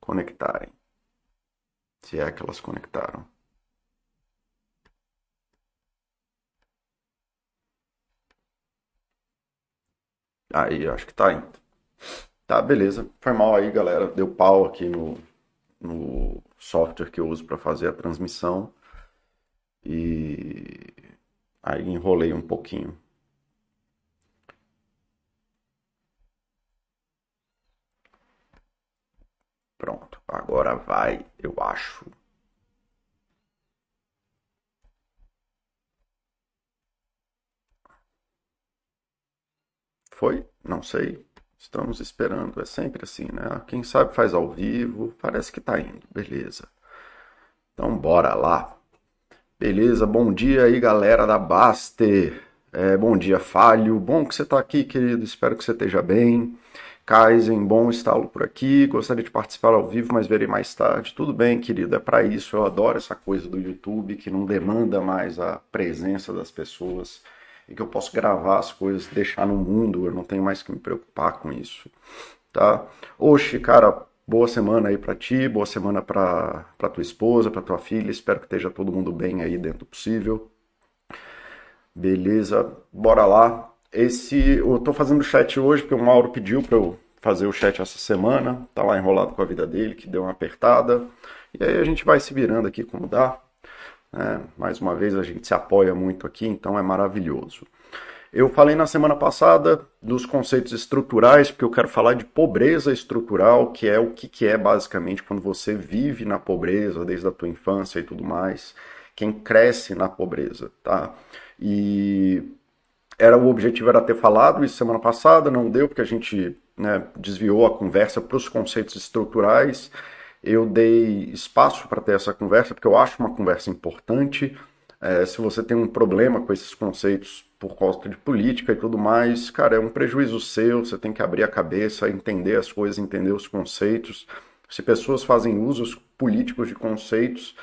conectarem. Se é que elas conectaram. Aí, acho que tá indo. Tá, beleza. Foi mal aí, galera. Deu pau aqui no, no software que eu uso para fazer a transmissão. E aí enrolei um pouquinho. Agora vai, eu acho. Foi? Não sei. Estamos esperando. É sempre assim, né? Quem sabe faz ao vivo. Parece que tá indo. Beleza. Então, bora lá. Beleza, bom dia aí, galera da Baster. É, bom dia, Falho. Bom que você está aqui, querido. Espero que você esteja bem. Kaizen, bom estar por aqui. Gostaria de participar ao vivo, mas verei mais tarde. Tudo bem, querido, é para isso. Eu adoro essa coisa do YouTube que não demanda mais a presença das pessoas e que eu posso gravar as coisas, deixar no mundo. Eu não tenho mais que me preocupar com isso, tá? Oxe, cara, boa semana aí para ti, boa semana para tua esposa, para tua filha. Espero que esteja todo mundo bem aí dentro do possível. Beleza, bora lá. Esse, eu tô fazendo o chat hoje porque o Mauro pediu para eu fazer o chat essa semana. Tá lá enrolado com a vida dele, que deu uma apertada. E aí a gente vai se virando aqui como dá. É, mais uma vez a gente se apoia muito aqui, então é maravilhoso. Eu falei na semana passada dos conceitos estruturais, porque eu quero falar de pobreza estrutural, que é o que, que é basicamente quando você vive na pobreza desde a tua infância e tudo mais, quem cresce na pobreza, tá? E era o objetivo era ter falado isso semana passada, não deu porque a gente né, desviou a conversa para os conceitos estruturais. Eu dei espaço para ter essa conversa porque eu acho uma conversa importante. É, se você tem um problema com esses conceitos por causa de política e tudo mais, cara, é um prejuízo seu. Você tem que abrir a cabeça, entender as coisas, entender os conceitos. Se pessoas fazem usos políticos de conceitos,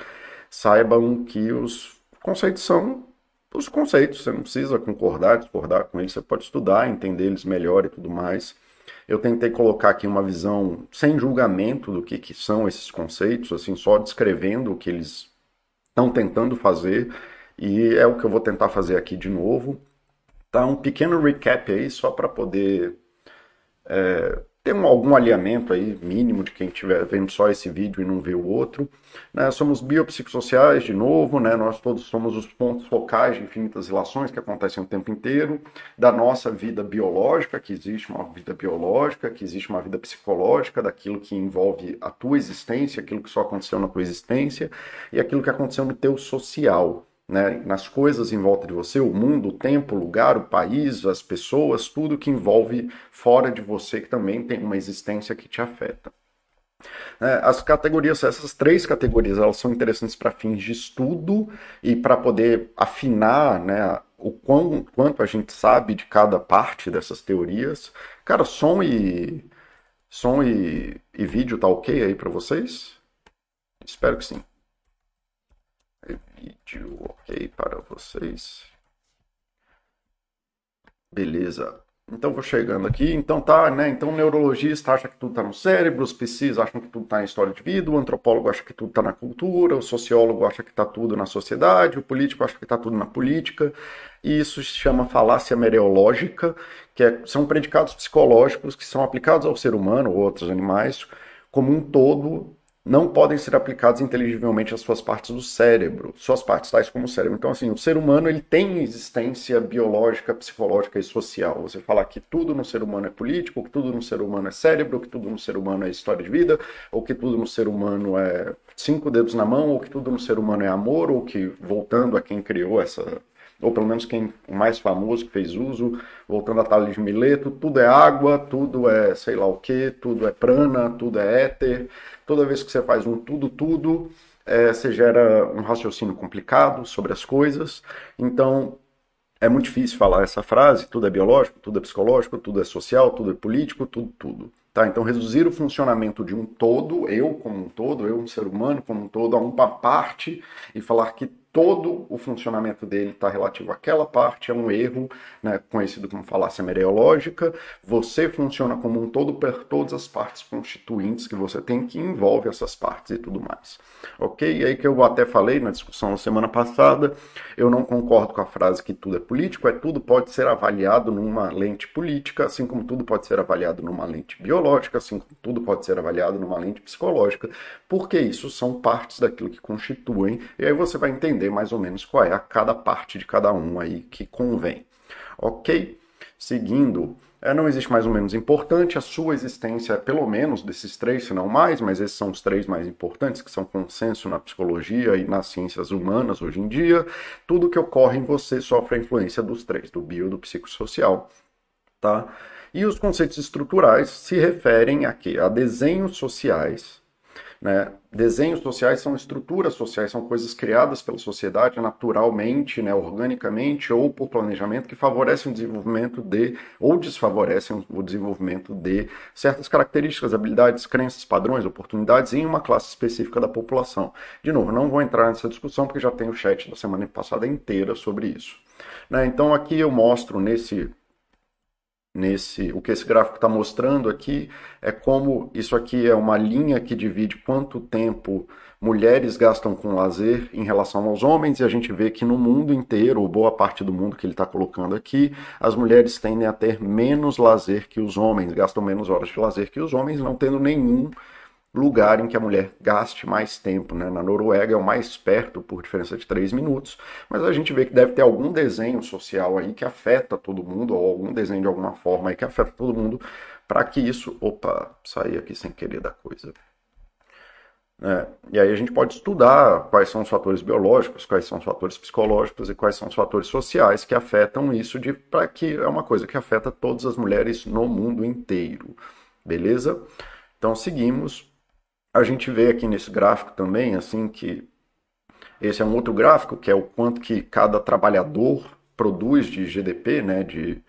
saibam que os conceitos são os conceitos, você não precisa concordar, discordar com eles, você pode estudar, entender eles melhor e tudo mais. Eu tentei colocar aqui uma visão sem julgamento do que, que são esses conceitos, assim, só descrevendo o que eles estão tentando fazer, e é o que eu vou tentar fazer aqui de novo. Tá um pequeno recap aí, só para poder é, ter um, algum alinhamento aí mínimo de quem estiver vendo só esse vídeo e não vê o outro. Né? Somos biopsicossociais, de novo, né? nós todos somos os pontos focais de infinitas relações que acontecem o tempo inteiro, da nossa vida biológica, que existe uma vida biológica, que existe uma vida psicológica, daquilo que envolve a tua existência, aquilo que só aconteceu na tua existência, e aquilo que aconteceu no teu social né, nas coisas em volta de você, o mundo, o tempo, o lugar, o país, as pessoas, tudo que envolve fora de você que também tem uma existência que te afeta. É, as categorias, essas três categorias, elas são interessantes para fins de estudo e para poder afinar né, o quão, quanto a gente sabe de cada parte dessas teorias. Cara, som e som e, e vídeo tá ok aí para vocês? Espero que sim vídeo ok para vocês. Beleza. Então vou chegando aqui. Então tá, né? Então o neurologista acha que tudo está no cérebro, os psis acham que tudo está em história de vida, o antropólogo acha que tudo está na cultura, o sociólogo acha que está tudo na sociedade, o político acha que está tudo na política. E isso se chama falácia mereológica, que é, são predicados psicológicos que são aplicados ao ser humano ou outros animais como um todo não podem ser aplicados inteligivelmente às suas partes do cérebro, suas partes tais como o cérebro. Então, assim, o ser humano ele tem existência biológica, psicológica e social. Você falar que tudo no ser humano é político, que tudo no ser humano é cérebro, que tudo no ser humano é história de vida, ou que tudo no ser humano é cinco dedos na mão, ou que tudo no ser humano é amor, ou que, voltando a quem criou essa ou pelo menos quem mais famoso que fez uso, voltando a Tales de Mileto, tudo é água, tudo é sei lá o que, tudo é prana, tudo é éter. Toda vez que você faz um tudo, tudo, é, você gera um raciocínio complicado sobre as coisas. Então, é muito difícil falar essa frase, tudo é biológico, tudo é psicológico, tudo é social, tudo é político, tudo, tudo. Tá? Então, reduzir o funcionamento de um todo, eu como um todo, eu, um ser humano como um todo, a uma parte e falar que todo o funcionamento dele está relativo àquela parte, é um erro, né, conhecido como falácia mereológica. Você funciona como um todo por todas as partes constituintes que você tem, que envolve essas partes e tudo mais. Ok? E aí que eu até falei na discussão na semana passada, eu não concordo com a frase que tudo é político, é tudo pode ser avaliado numa lente política, assim como tudo pode ser avaliado numa lente biológica, assim como tudo pode ser avaliado numa lente psicológica, porque isso são partes daquilo que constituem, e aí você vai entender entender mais ou menos qual é a cada parte de cada um aí que convém. Ok? Seguindo, é, não existe mais ou menos importante, a sua existência é pelo menos desses três, se não mais, mas esses são os três mais importantes, que são consenso na psicologia e nas ciências humanas hoje em dia. Tudo que ocorre em você sofre a influência dos três, do bio do psicossocial. Tá? E os conceitos estruturais se referem a quê? A desenhos sociais né? Desenhos sociais são estruturas sociais, são coisas criadas pela sociedade naturalmente, né, organicamente ou por planejamento que favorecem o desenvolvimento de ou desfavorecem o desenvolvimento de certas características, habilidades, crenças, padrões, oportunidades em uma classe específica da população. De novo, não vou entrar nessa discussão porque já tem o chat da semana passada inteira sobre isso. Né? Então aqui eu mostro nesse nesse o que esse gráfico está mostrando aqui é como isso aqui é uma linha que divide quanto tempo mulheres gastam com lazer em relação aos homens e a gente vê que no mundo inteiro, ou boa parte do mundo que ele está colocando aqui, as mulheres tendem a ter menos lazer que os homens, gastam menos horas de lazer que os homens, não tendo nenhum lugar em que a mulher gaste mais tempo. Né? Na Noruega é o mais perto, por diferença de 3 minutos, mas a gente vê que deve ter algum desenho social aí que afeta todo mundo, ou algum desenho de alguma forma aí que afeta todo mundo, para que isso. Opa, saí aqui sem querer da coisa. É, e aí a gente pode estudar quais são os fatores biológicos, quais são os fatores psicológicos e quais são os fatores sociais que afetam isso, para que é uma coisa que afeta todas as mulheres no mundo inteiro. Beleza? Então seguimos a gente vê aqui nesse gráfico também, assim, que esse é um outro gráfico, que é o quanto que cada trabalhador produz de GDP, né, de,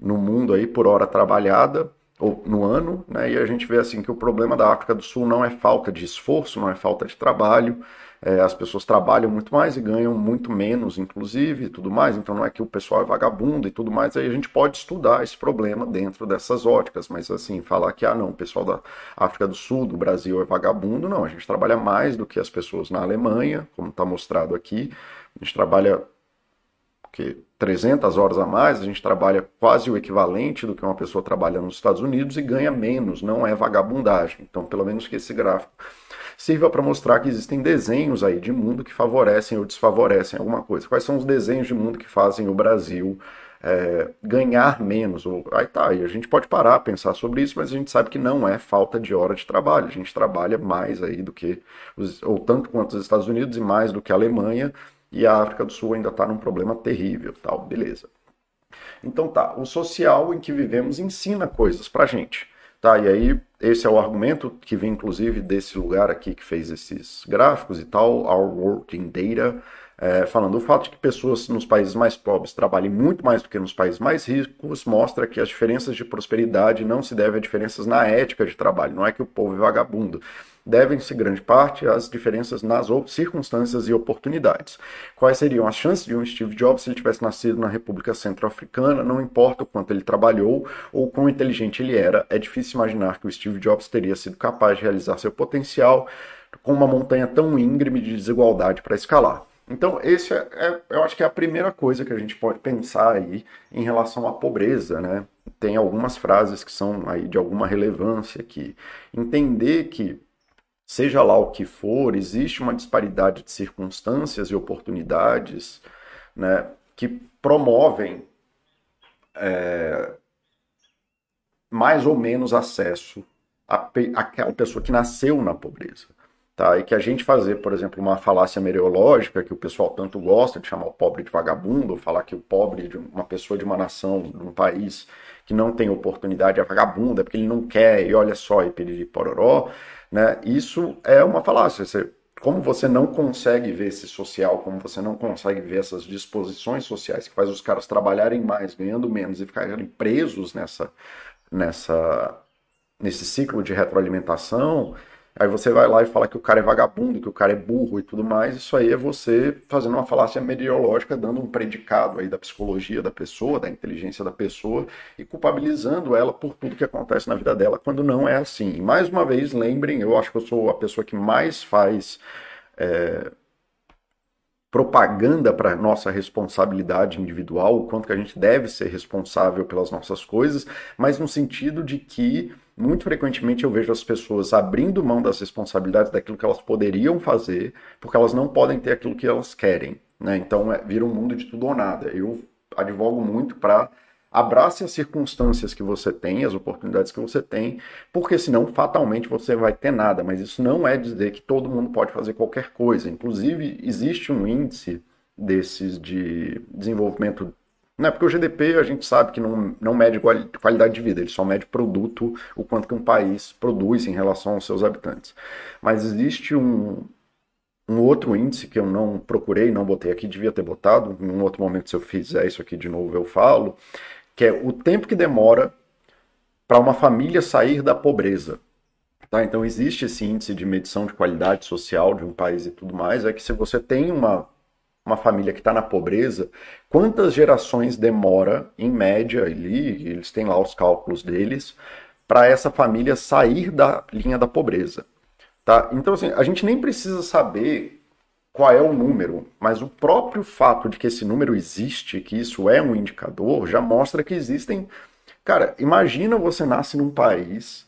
no mundo aí por hora trabalhada, ou no ano, né, e a gente vê assim que o problema da África do Sul não é falta de esforço, não é falta de trabalho, é, as pessoas trabalham muito mais e ganham muito menos, inclusive, e tudo mais. Então não é que o pessoal é vagabundo e tudo mais. Aí a gente pode estudar esse problema dentro dessas óticas, mas assim, falar que, ah, não, o pessoal da África do Sul, do Brasil é vagabundo, não. A gente trabalha mais do que as pessoas na Alemanha, como está mostrado aqui. A gente trabalha que 300 horas a mais, a gente trabalha quase o equivalente do que uma pessoa trabalha nos Estados Unidos e ganha menos, não é vagabundagem. Então, pelo menos que esse gráfico sirva para mostrar que existem desenhos aí de mundo que favorecem ou desfavorecem alguma coisa. Quais são os desenhos de mundo que fazem o Brasil é, ganhar menos? Ou, aí tá, aí a gente pode parar a pensar sobre isso, mas a gente sabe que não é falta de hora de trabalho. A gente trabalha mais aí do que, os, ou tanto quanto os Estados Unidos e mais do que a Alemanha, e a África do Sul ainda está num problema terrível, tal, beleza. Então tá, o social em que vivemos ensina coisas pra gente. Tá, e aí esse é o argumento que vem inclusive desse lugar aqui que fez esses gráficos e tal, Our Working Data, é, falando o fato de que pessoas nos países mais pobres trabalhem muito mais do que nos países mais ricos mostra que as diferenças de prosperidade não se devem a diferenças na ética de trabalho, não é que o povo é vagabundo, devem-se grande parte às diferenças nas circunstâncias e oportunidades. Quais seriam as chances de um Steve Jobs se ele tivesse nascido na República Centro-Africana? Não importa o quanto ele trabalhou ou quão inteligente ele era, é difícil imaginar que o Steve Jobs teria sido capaz de realizar seu potencial com uma montanha tão íngreme de desigualdade para escalar. Então, esse é, é, eu acho que é a primeira coisa que a gente pode pensar aí em relação à pobreza, né? Tem algumas frases que são aí de alguma relevância aqui. Entender que seja lá o que for, existe uma disparidade de circunstâncias e oportunidades né, que promovem é, mais ou menos acesso àquela pessoa que nasceu na pobreza. Tá? E que a gente fazer, por exemplo, uma falácia mereológica, que o pessoal tanto gosta de chamar o pobre de vagabundo, falar que o pobre de uma pessoa de uma nação, de um país que não tem oportunidade é vagabundo, é porque ele não quer, e olha só, e pedir pororó, né? Isso é uma falácia. Você, como você não consegue ver esse social, como você não consegue ver essas disposições sociais que faz os caras trabalharem mais, ganhando menos e ficarem presos nessa, nessa, nesse ciclo de retroalimentação, Aí você vai lá e fala que o cara é vagabundo, que o cara é burro e tudo mais. Isso aí é você fazendo uma falácia meteorológica, dando um predicado aí da psicologia da pessoa, da inteligência da pessoa e culpabilizando ela por tudo que acontece na vida dela, quando não é assim. E mais uma vez, lembrem, eu acho que eu sou a pessoa que mais faz. É, propaganda para nossa responsabilidade individual, o quanto que a gente deve ser responsável pelas nossas coisas, mas no sentido de que muito frequentemente eu vejo as pessoas abrindo mão das responsabilidades daquilo que elas poderiam fazer, porque elas não podem ter aquilo que elas querem. Né? Então é, vira um mundo de tudo ou nada. Eu advogo muito para abrace as circunstâncias que você tem, as oportunidades que você tem, porque senão fatalmente você vai ter nada. Mas isso não é dizer que todo mundo pode fazer qualquer coisa. Inclusive, existe um índice desses de desenvolvimento não é porque o GDP a gente sabe que não, não mede qualidade de vida, ele só mede produto, o quanto que um país produz em relação aos seus habitantes. Mas existe um, um outro índice que eu não procurei, não botei aqui, devia ter botado, em um outro momento se eu fizer isso aqui de novo eu falo, que é o tempo que demora para uma família sair da pobreza. Tá? Então existe esse índice de medição de qualidade social de um país e tudo mais, é que se você tem uma uma família que está na pobreza, quantas gerações demora, em média, ali, eles têm lá os cálculos deles, para essa família sair da linha da pobreza. Tá? Então, assim, a gente nem precisa saber qual é o número, mas o próprio fato de que esse número existe, que isso é um indicador, já mostra que existem. Cara, imagina você nasce num país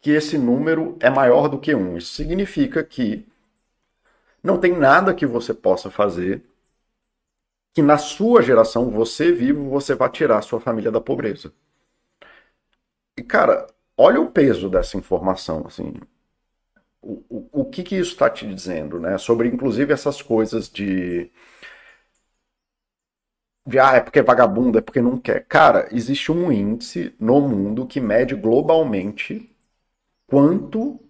que esse número é maior do que um. Isso significa que não tem nada que você possa fazer que na sua geração, você vivo, você vai tirar sua família da pobreza. E, cara, olha o peso dessa informação, assim. O, o, o que que isso está te dizendo, né? Sobre, inclusive, essas coisas de... De, ah, é porque é vagabundo, é porque não quer. Cara, existe um índice no mundo que mede globalmente quanto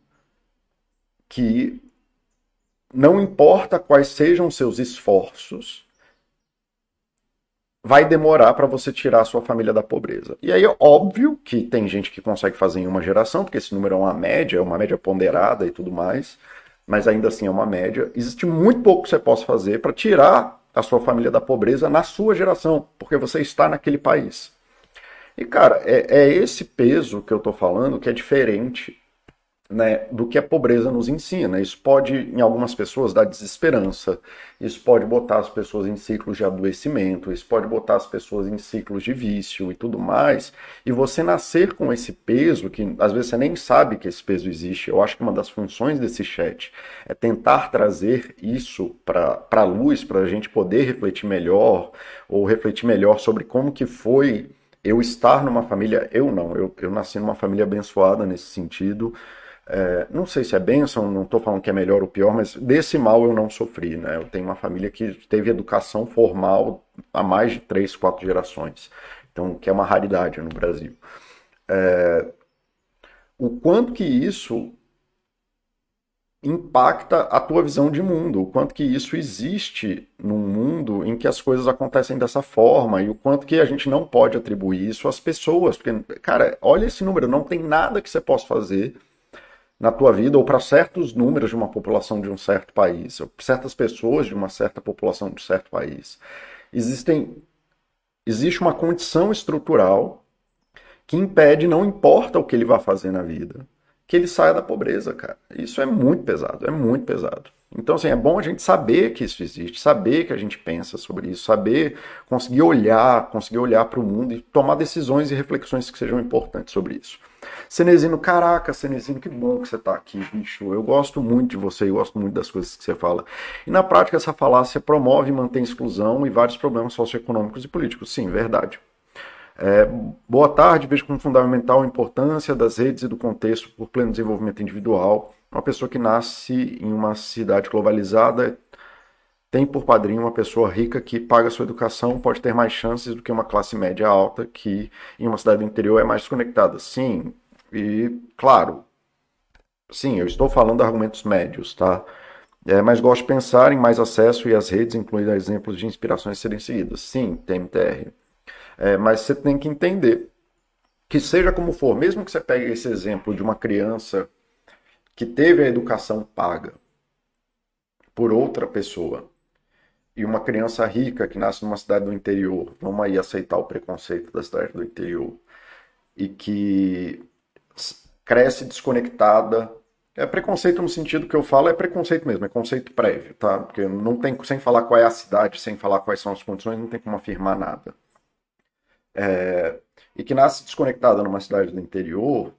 que não importa quais sejam seus esforços, vai demorar para você tirar a sua família da pobreza. E aí, óbvio que tem gente que consegue fazer em uma geração, porque esse número é uma média, é uma média ponderada e tudo mais, mas ainda assim é uma média. Existe muito pouco que você possa fazer para tirar a sua família da pobreza na sua geração, porque você está naquele país. E, cara, é, é esse peso que eu estou falando que é diferente né, do que a pobreza nos ensina. Isso pode, em algumas pessoas, dar desesperança, isso pode botar as pessoas em ciclos de adoecimento, isso pode botar as pessoas em ciclos de vício e tudo mais. E você nascer com esse peso, que às vezes você nem sabe que esse peso existe, eu acho que uma das funções desse chat é tentar trazer isso para a luz, para a gente poder refletir melhor, ou refletir melhor sobre como que foi eu estar numa família, eu não, eu, eu nasci numa família abençoada nesse sentido, é, não sei se é bênção, não estou falando que é melhor ou pior, mas desse mal eu não sofri. Né? Eu tenho uma família que teve educação formal há mais de três, quatro gerações. Então, que é uma raridade no Brasil. É, o quanto que isso impacta a tua visão de mundo, o quanto que isso existe num mundo em que as coisas acontecem dessa forma e o quanto que a gente não pode atribuir isso às pessoas, porque cara, olha esse número, não tem nada que você possa fazer na tua vida ou para certos números de uma população de um certo país, ou certas pessoas de uma certa população de um certo país. Existem existe uma condição estrutural que impede, não importa o que ele vá fazer na vida, que ele saia da pobreza, cara. Isso é muito pesado, é muito pesado. Então, assim, é bom a gente saber que isso existe, saber que a gente pensa sobre isso, saber conseguir olhar, conseguir olhar para o mundo e tomar decisões e reflexões que sejam importantes sobre isso. Cenezino, caraca, Cenezino, que bom que você está aqui, bicho. Eu gosto muito de você, eu gosto muito das coisas que você fala. E na prática, essa falácia promove e mantém exclusão e vários problemas socioeconômicos e políticos. Sim, verdade. É, boa tarde, vejo como fundamental a importância das redes e do contexto por pleno desenvolvimento individual. Uma pessoa que nasce em uma cidade globalizada tem por padrinho uma pessoa rica que paga sua educação, pode ter mais chances do que uma classe média alta que em uma cidade do interior é mais desconectada. Sim, e claro, sim, eu estou falando de argumentos médios, tá? É, mas gosto de pensar em mais acesso e as redes, incluindo exemplos de inspirações serem seguidas. Sim, TMTR. É, mas você tem que entender que seja como for, mesmo que você pegue esse exemplo de uma criança que teve a educação paga por outra pessoa e uma criança rica que nasce numa cidade do interior, vamos aí aceitar o preconceito da cidade do interior, e que cresce desconectada. É preconceito no sentido que eu falo, é preconceito mesmo, é conceito prévio, tá? Porque não tem, sem falar qual é a cidade, sem falar quais são as condições, não tem como afirmar nada. É, e que nasce desconectada numa cidade do interior,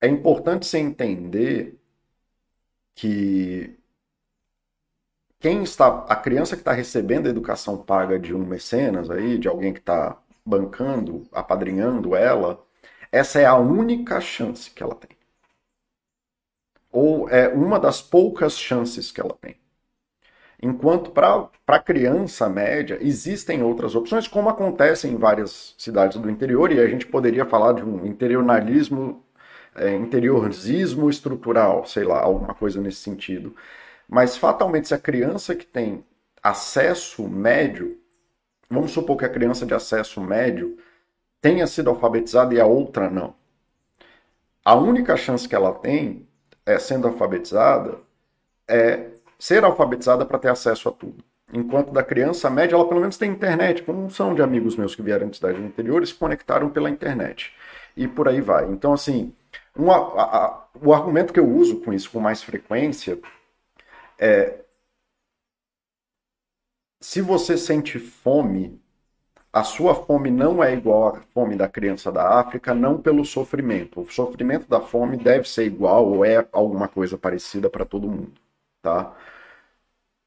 é importante você entender que quem está, a criança que está recebendo a educação paga de um mecenas aí, de alguém que está bancando, apadrinhando ela, essa é a única chance que ela tem. Ou é uma das poucas chances que ela tem. Enquanto para a criança média existem outras opções, como acontece em várias cidades do interior, e a gente poderia falar de um interionalismo, é, interiorismo estrutural, sei lá, alguma coisa nesse sentido. Mas fatalmente, se a criança que tem acesso médio, vamos supor que a criança de acesso médio tenha sido alfabetizada e a outra não. A única chance que ela tem, é, sendo alfabetizada, é ser alfabetizada para ter acesso a tudo. Enquanto da criança média, ela pelo menos tem internet, como são de amigos meus que vieram de cidades interiores, se conectaram pela internet. E por aí vai. Então, assim, um, a, a, o argumento que eu uso com isso com mais frequência é, se você sente fome, a sua fome não é igual à fome da criança da África, não pelo sofrimento. O sofrimento da fome deve ser igual ou é alguma coisa parecida para todo mundo, tá?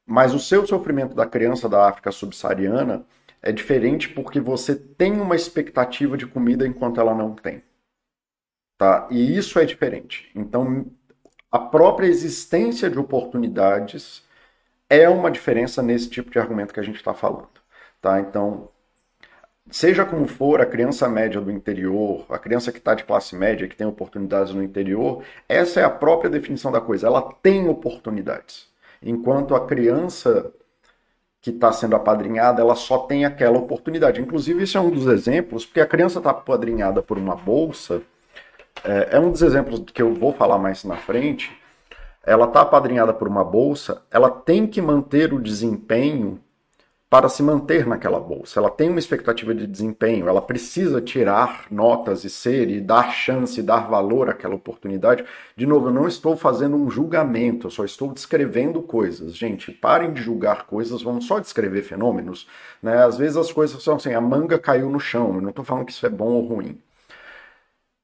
Mas o seu sofrimento da criança da África subsaariana é diferente porque você tem uma expectativa de comida enquanto ela não tem. Tá? E isso é diferente. Então, a própria existência de oportunidades é uma diferença nesse tipo de argumento que a gente está falando. Tá? Então, seja como for, a criança média do interior, a criança que está de classe média, que tem oportunidades no interior, essa é a própria definição da coisa. Ela tem oportunidades. Enquanto a criança que está sendo apadrinhada, ela só tem aquela oportunidade. Inclusive, isso é um dos exemplos, porque a criança está apadrinhada por uma bolsa é, é um dos exemplos que eu vou falar mais na frente. Ela está apadrinhada por uma bolsa, ela tem que manter o desempenho para se manter naquela bolsa. Ela tem uma expectativa de desempenho, ela precisa tirar notas e ser e dar chance, dar valor àquela oportunidade. De novo, eu não estou fazendo um julgamento, eu só estou descrevendo coisas. Gente, parem de julgar coisas, vamos só descrever fenômenos. Né? Às vezes as coisas são assim, a manga caiu no chão, eu não estou falando que isso é bom ou ruim.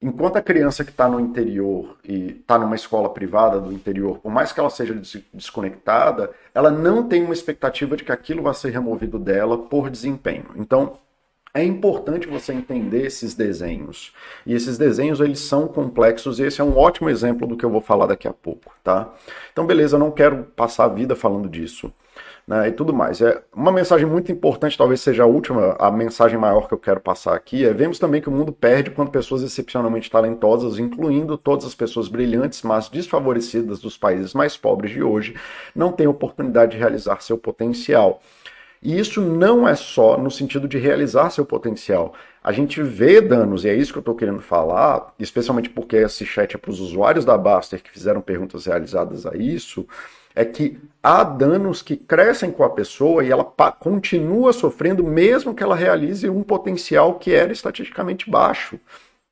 Enquanto a criança que está no interior e está numa escola privada do interior, por mais que ela seja desconectada, ela não tem uma expectativa de que aquilo vai ser removido dela por desempenho. Então, é importante você entender esses desenhos. E esses desenhos eles são complexos e esse é um ótimo exemplo do que eu vou falar daqui a pouco, tá? Então, beleza, eu não quero passar a vida falando disso né, e tudo mais. É uma mensagem muito importante, talvez seja a última, a mensagem maior que eu quero passar aqui, é vemos também que o mundo perde quando pessoas excepcionalmente talentosas, incluindo todas as pessoas brilhantes, mas desfavorecidas dos países mais pobres de hoje, não têm oportunidade de realizar seu potencial. E isso não é só no sentido de realizar seu potencial. A gente vê danos, e é isso que eu estou querendo falar, especialmente porque esse chat é para os usuários da Baster que fizeram perguntas realizadas a isso é que há danos que crescem com a pessoa e ela continua sofrendo mesmo que ela realize um potencial que era estatisticamente baixo.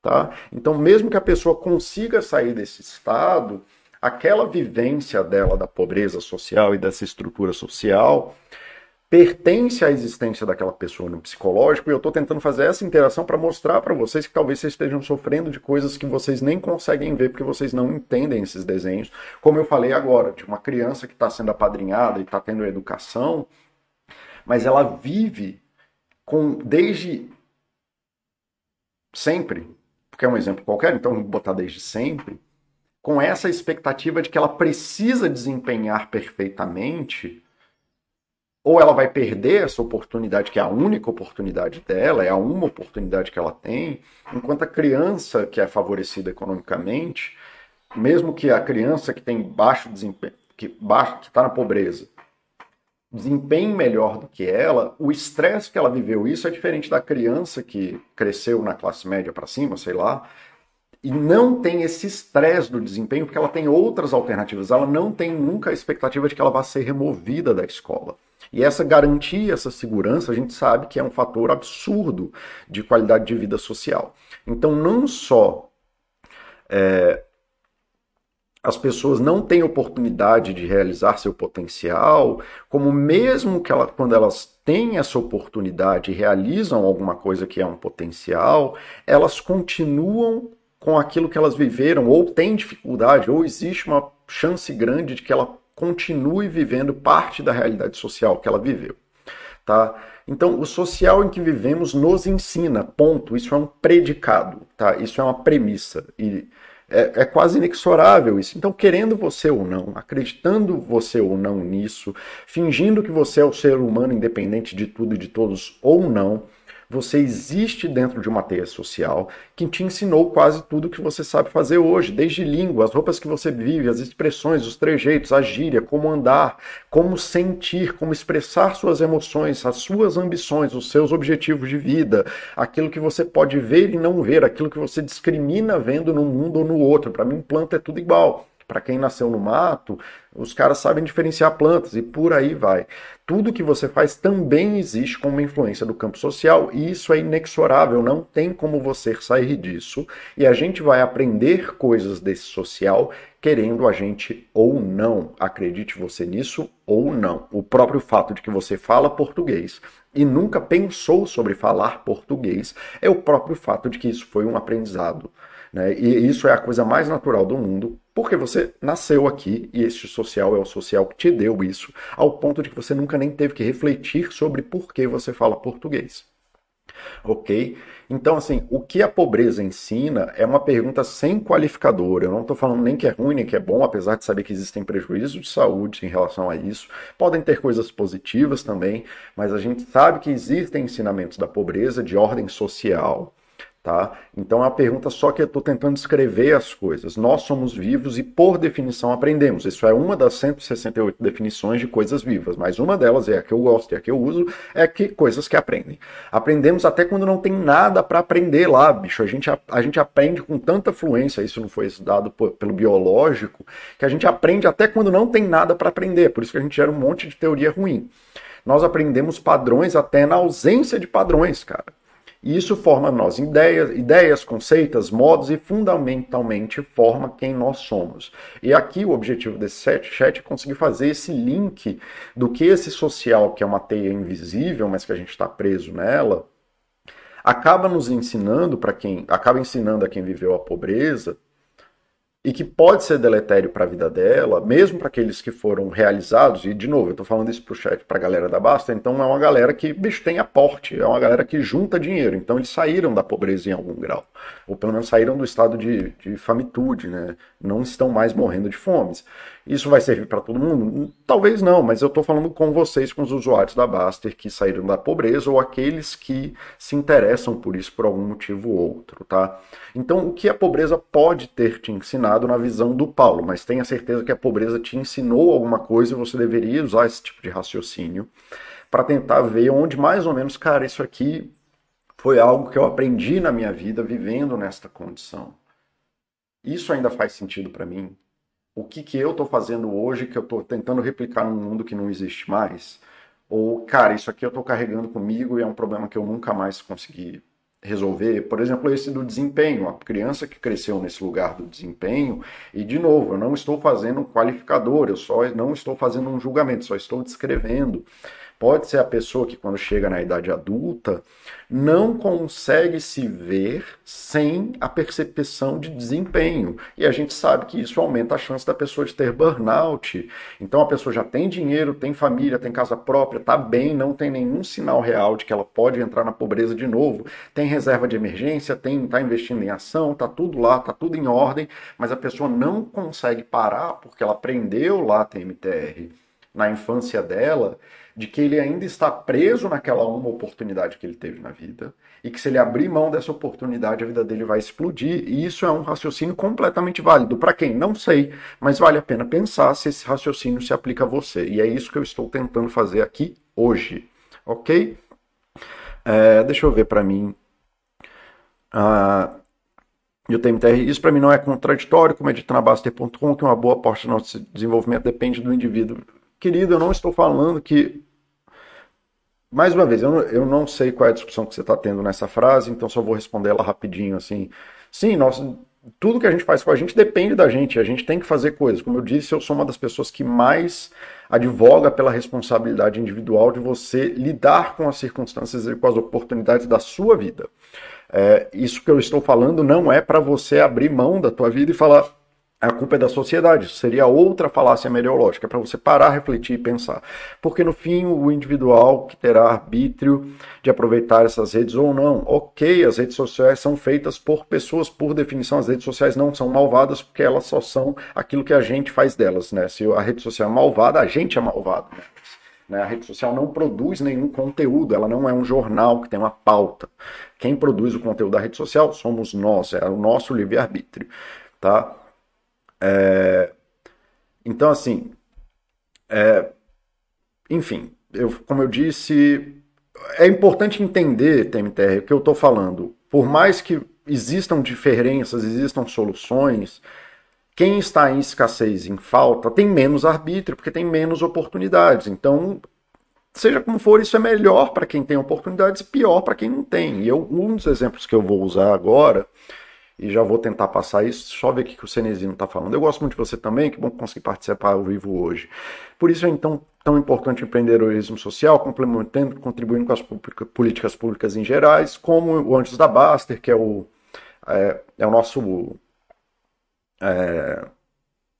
Tá? Então, mesmo que a pessoa consiga sair desse estado, aquela vivência dela da pobreza social e dessa estrutura social pertence à existência daquela pessoa no psicológico e eu estou tentando fazer essa interação para mostrar para vocês que talvez vocês estejam sofrendo de coisas que vocês nem conseguem ver porque vocês não entendem esses desenhos. Como eu falei agora, de uma criança que está sendo apadrinhada e está tendo educação, mas ela vive com desde sempre, porque é um exemplo qualquer, então vou botar desde sempre, com essa expectativa de que ela precisa desempenhar perfeitamente ou ela vai perder essa oportunidade, que é a única oportunidade dela, é a uma oportunidade que ela tem, enquanto a criança que é favorecida economicamente, mesmo que a criança que tem baixo desempenho, que está na pobreza, desempenhe melhor do que ela, o estresse que ela viveu, isso é diferente da criança que cresceu na classe média para cima, sei lá, e não tem esse estresse do desempenho, porque ela tem outras alternativas. Ela não tem nunca a expectativa de que ela vá ser removida da escola. E essa garantia, essa segurança, a gente sabe que é um fator absurdo de qualidade de vida social. Então, não só é, as pessoas não têm oportunidade de realizar seu potencial, como mesmo que ela, quando elas têm essa oportunidade e realizam alguma coisa que é um potencial, elas continuam com aquilo que elas viveram, ou têm dificuldade, ou existe uma chance grande de que ela continue vivendo parte da realidade social que ela viveu. Tá? Então, o social em que vivemos nos ensina, ponto. Isso é um predicado, tá? Isso é uma premissa. E é, é, quase inexorável isso. Então, querendo você ou não, acreditando você ou não nisso, fingindo que você é o ser humano independente de tudo e de todos ou não, você existe dentro de uma teia social que te ensinou quase tudo que você sabe fazer hoje, desde língua, as roupas que você vive, as expressões, os trejeitos, a gíria, como andar, como sentir, como expressar suas emoções, as suas ambições, os seus objetivos de vida, aquilo que você pode ver e não ver, aquilo que você discrimina vendo num mundo ou no outro. Para mim, planta é tudo igual. Para quem nasceu no mato, os caras sabem diferenciar plantas e por aí vai. Tudo que você faz também existe como influência do campo social e isso é inexorável, não tem como você sair disso. E a gente vai aprender coisas desse social querendo a gente ou não. Acredite você nisso ou não. O próprio fato de que você fala português e nunca pensou sobre falar português é o próprio fato de que isso foi um aprendizado. Né? E isso é a coisa mais natural do mundo, porque você nasceu aqui e este social é o social que te deu isso, ao ponto de que você nunca nem teve que refletir sobre por que você fala português. Ok? Então, assim, o que a pobreza ensina é uma pergunta sem qualificador. Eu não estou falando nem que é ruim nem que é bom, apesar de saber que existem prejuízos de saúde em relação a isso. Podem ter coisas positivas também, mas a gente sabe que existem ensinamentos da pobreza de ordem social, Tá? Então é uma pergunta só que eu estou tentando descrever as coisas. Nós somos vivos e, por definição, aprendemos. Isso é uma das 168 definições de coisas vivas, mas uma delas é a que eu gosto e a que eu uso, é que coisas que aprendem. Aprendemos até quando não tem nada para aprender lá, bicho. A gente, a, a, gente aprende com tanta fluência, isso não foi estudado por, pelo biológico, que a gente aprende até quando não tem nada para aprender. Por isso que a gente gera um monte de teoria ruim. Nós aprendemos padrões até na ausência de padrões, cara. E isso forma nós ideias, ideias, conceitos, modos e fundamentalmente forma quem nós somos. E aqui o objetivo desse chat é conseguir fazer esse link do que esse social, que é uma teia invisível, mas que a gente está preso nela, acaba nos ensinando para quem acaba ensinando a quem viveu a pobreza e que pode ser deletério para a vida dela, mesmo para aqueles que foram realizados, e de novo, eu estou falando isso para o chat, para a galera da Basta, então é uma galera que, bicho, tem aporte, é uma galera que junta dinheiro, então eles saíram da pobreza em algum grau, ou pelo menos saíram do estado de, de famitude, né? não estão mais morrendo de fomes. Isso vai servir para todo mundo? Talvez não, mas eu estou falando com vocês, com os usuários da Baster que saíram da pobreza ou aqueles que se interessam por isso por algum motivo ou outro, tá? Então, o que a pobreza pode ter te ensinado na visão do Paulo, mas tenha certeza que a pobreza te ensinou alguma coisa e você deveria usar esse tipo de raciocínio para tentar ver onde mais ou menos, cara, isso aqui foi algo que eu aprendi na minha vida vivendo nesta condição. Isso ainda faz sentido para mim? O que, que eu estou fazendo hoje que eu estou tentando replicar num mundo que não existe mais? Ou, cara, isso aqui eu estou carregando comigo e é um problema que eu nunca mais consegui resolver. Por exemplo, esse do desempenho. A criança que cresceu nesse lugar do desempenho, e de novo, eu não estou fazendo um qualificador, eu só não estou fazendo um julgamento, só estou descrevendo. Pode ser a pessoa que, quando chega na idade adulta, não consegue se ver sem a percepção de desempenho. E a gente sabe que isso aumenta a chance da pessoa de ter burnout. Então a pessoa já tem dinheiro, tem família, tem casa própria, está bem, não tem nenhum sinal real de que ela pode entrar na pobreza de novo. Tem reserva de emergência, tem está investindo em ação, está tudo lá, está tudo em ordem, mas a pessoa não consegue parar porque ela aprendeu lá TMTR na infância dela de que ele ainda está preso naquela uma oportunidade que ele teve na vida e que se ele abrir mão dessa oportunidade a vida dele vai explodir e isso é um raciocínio completamente válido para quem não sei, mas vale a pena pensar se esse raciocínio se aplica a você e é isso que eu estou tentando fazer aqui hoje, ok? É, deixa eu ver para mim. Ah, e o TMTR. Isso para mim não é contraditório, como é dito na Baster.com, que uma boa parte do nosso desenvolvimento depende do indivíduo. Querido, eu não estou falando que. Mais uma vez, eu não, eu não sei qual é a discussão que você está tendo nessa frase, então só vou responder ela rapidinho assim. Sim, nós, tudo que a gente faz com a gente depende da gente, a gente tem que fazer coisas. Como eu disse, eu sou uma das pessoas que mais advoga pela responsabilidade individual de você lidar com as circunstâncias e com as oportunidades da sua vida. É, isso que eu estou falando não é para você abrir mão da tua vida e falar a culpa é da sociedade. Isso seria outra falácia meteorológica, é para você parar, refletir e pensar. Porque no fim, o individual que terá arbítrio de aproveitar essas redes ou não. Ok, as redes sociais são feitas por pessoas, por definição, as redes sociais não são malvadas porque elas só são aquilo que a gente faz delas. Né? Se a rede social é malvada, a gente é malvado. Né? Né? A rede social não produz nenhum conteúdo, ela não é um jornal que tem uma pauta. Quem produz o conteúdo da rede social somos nós, é o nosso livre-arbítrio. Tá? É... Então, assim, é... enfim, eu, como eu disse, é importante entender, TMTR, o que eu estou falando. Por mais que existam diferenças, existam soluções, quem está em escassez, em falta, tem menos arbítrio, porque tem menos oportunidades. Então, seja como for, isso é melhor para quem tem oportunidades e pior para quem não tem. E eu, um dos exemplos que eu vou usar agora, e já vou tentar passar isso, só ver o que o Cenezino está falando. Eu gosto muito de você também, que bom conseguir participar ao vivo hoje. Por isso é então tão importante o empreendedorismo social, complementando, contribuindo com as políticas públicas em gerais, como o Antes da Baster, que é o, é, é o nosso é,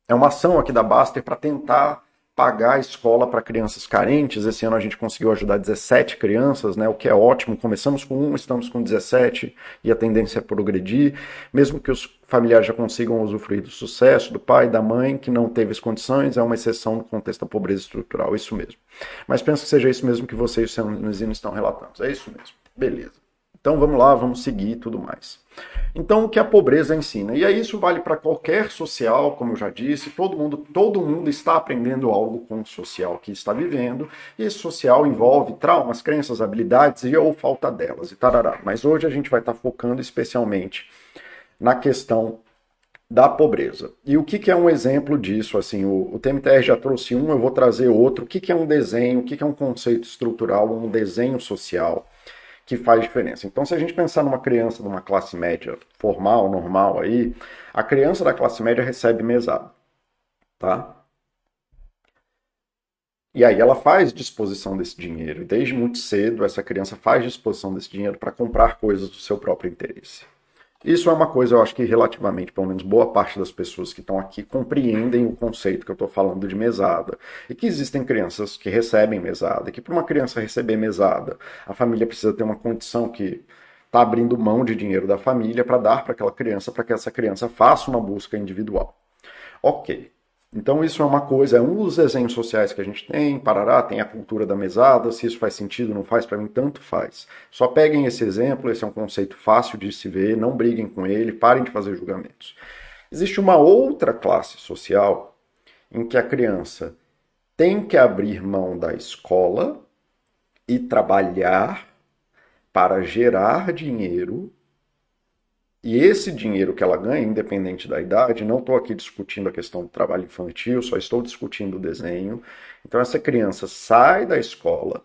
é uma ação aqui da Baster para tentar pagar a escola para crianças carentes. Esse ano a gente conseguiu ajudar 17 crianças, né, o que é ótimo. Começamos com um, estamos com 17 e a tendência é progredir. Mesmo que os familiares já consigam usufruir do sucesso do pai, da mãe, que não teve as condições, é uma exceção no contexto da pobreza estrutural, isso mesmo. Mas penso que seja isso mesmo que vocês e o Senhor estão relatando. É isso mesmo. Beleza. Então vamos lá, vamos seguir e tudo mais. Então o que a pobreza ensina? E aí isso vale para qualquer social, como eu já disse, todo mundo, todo mundo está aprendendo algo com o social que está vivendo, e esse social envolve traumas, crenças, habilidades e ou falta delas e tarará. Mas hoje a gente vai estar focando especialmente na questão da pobreza. E o que, que é um exemplo disso? Assim, o, o TMTR já trouxe um, eu vou trazer outro. O que, que é um desenho? O que, que é um conceito estrutural? Um desenho social? Que faz diferença. Então, se a gente pensar numa criança de uma classe média formal, normal aí, a criança da classe média recebe mesada, tá? E aí ela faz disposição desse dinheiro. Desde muito cedo, essa criança faz disposição desse dinheiro para comprar coisas do seu próprio interesse. Isso é uma coisa, eu acho que relativamente, pelo menos boa parte das pessoas que estão aqui compreendem o conceito que eu estou falando de mesada. E que existem crianças que recebem mesada, que para uma criança receber mesada, a família precisa ter uma condição que está abrindo mão de dinheiro da família para dar para aquela criança, para que essa criança faça uma busca individual. Ok. Então isso é uma coisa, é um dos desenhos sociais que a gente tem, Parará, tem a cultura da mesada, se isso faz sentido, não faz, para mim tanto faz. Só peguem esse exemplo, esse é um conceito fácil de se ver, não briguem com ele, parem de fazer julgamentos. Existe uma outra classe social em que a criança tem que abrir mão da escola e trabalhar para gerar dinheiro e esse dinheiro que ela ganha, independente da idade, não estou aqui discutindo a questão do trabalho infantil, só estou discutindo o desenho. Então, essa criança sai da escola,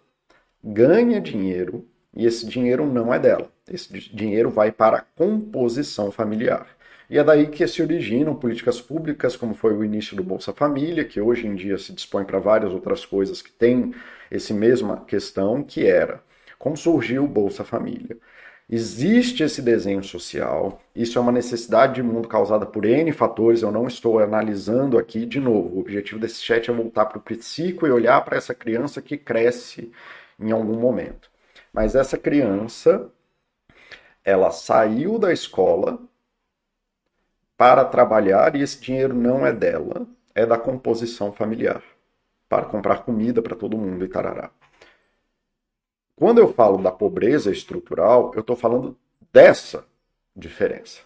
ganha dinheiro, e esse dinheiro não é dela. Esse dinheiro vai para a composição familiar. E é daí que se originam políticas públicas, como foi o início do Bolsa Família, que hoje em dia se dispõe para várias outras coisas que têm esse mesma questão, que era como surgiu o Bolsa Família. Existe esse desenho social, isso é uma necessidade de mundo causada por N fatores, eu não estou analisando aqui de novo. O objetivo desse chat é voltar para o psico e olhar para essa criança que cresce em algum momento. Mas essa criança, ela saiu da escola para trabalhar e esse dinheiro não é dela, é da composição familiar, para comprar comida para todo mundo e tarará. Quando eu falo da pobreza estrutural, eu estou falando dessa diferença.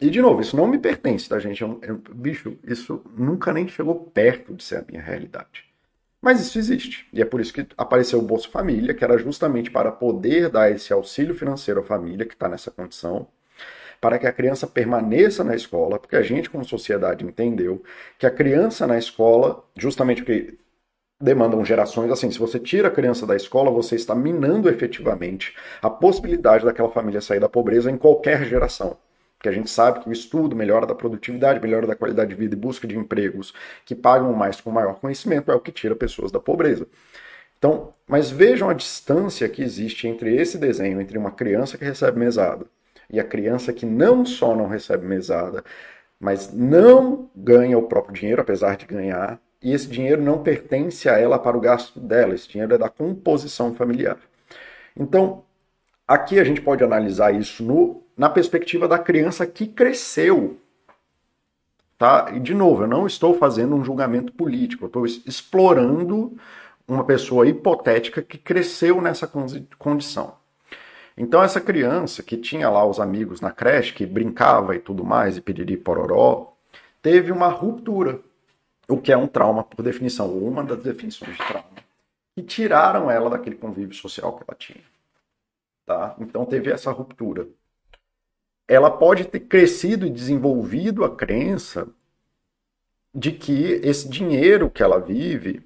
E, de novo, isso não me pertence, tá, gente? Eu, eu, bicho, isso nunca nem chegou perto de ser a minha realidade. Mas isso existe. E é por isso que apareceu o Bolsa Família, que era justamente para poder dar esse auxílio financeiro à família que está nessa condição, para que a criança permaneça na escola, porque a gente, como sociedade, entendeu que a criança na escola, justamente porque demandam gerações assim, se você tira a criança da escola, você está minando efetivamente a possibilidade daquela família sair da pobreza em qualquer geração. Porque a gente sabe que o estudo melhora da produtividade, melhora da qualidade de vida e busca de empregos que pagam mais com maior conhecimento é o que tira pessoas da pobreza. Então, mas vejam a distância que existe entre esse desenho, entre uma criança que recebe mesada e a criança que não só não recebe mesada, mas não ganha o próprio dinheiro, apesar de ganhar, e esse dinheiro não pertence a ela para o gasto dela, esse dinheiro é da composição familiar. Então, aqui a gente pode analisar isso no, na perspectiva da criança que cresceu. Tá? E, de novo, eu não estou fazendo um julgamento político, eu estou explorando uma pessoa hipotética que cresceu nessa condição. Então essa criança que tinha lá os amigos na creche, que brincava e tudo mais, e piriri pororó, teve uma ruptura, o que é um trauma por definição, uma das definições de trauma, e tiraram ela daquele convívio social que ela tinha. Tá? Então teve essa ruptura. Ela pode ter crescido e desenvolvido a crença de que esse dinheiro que ela vive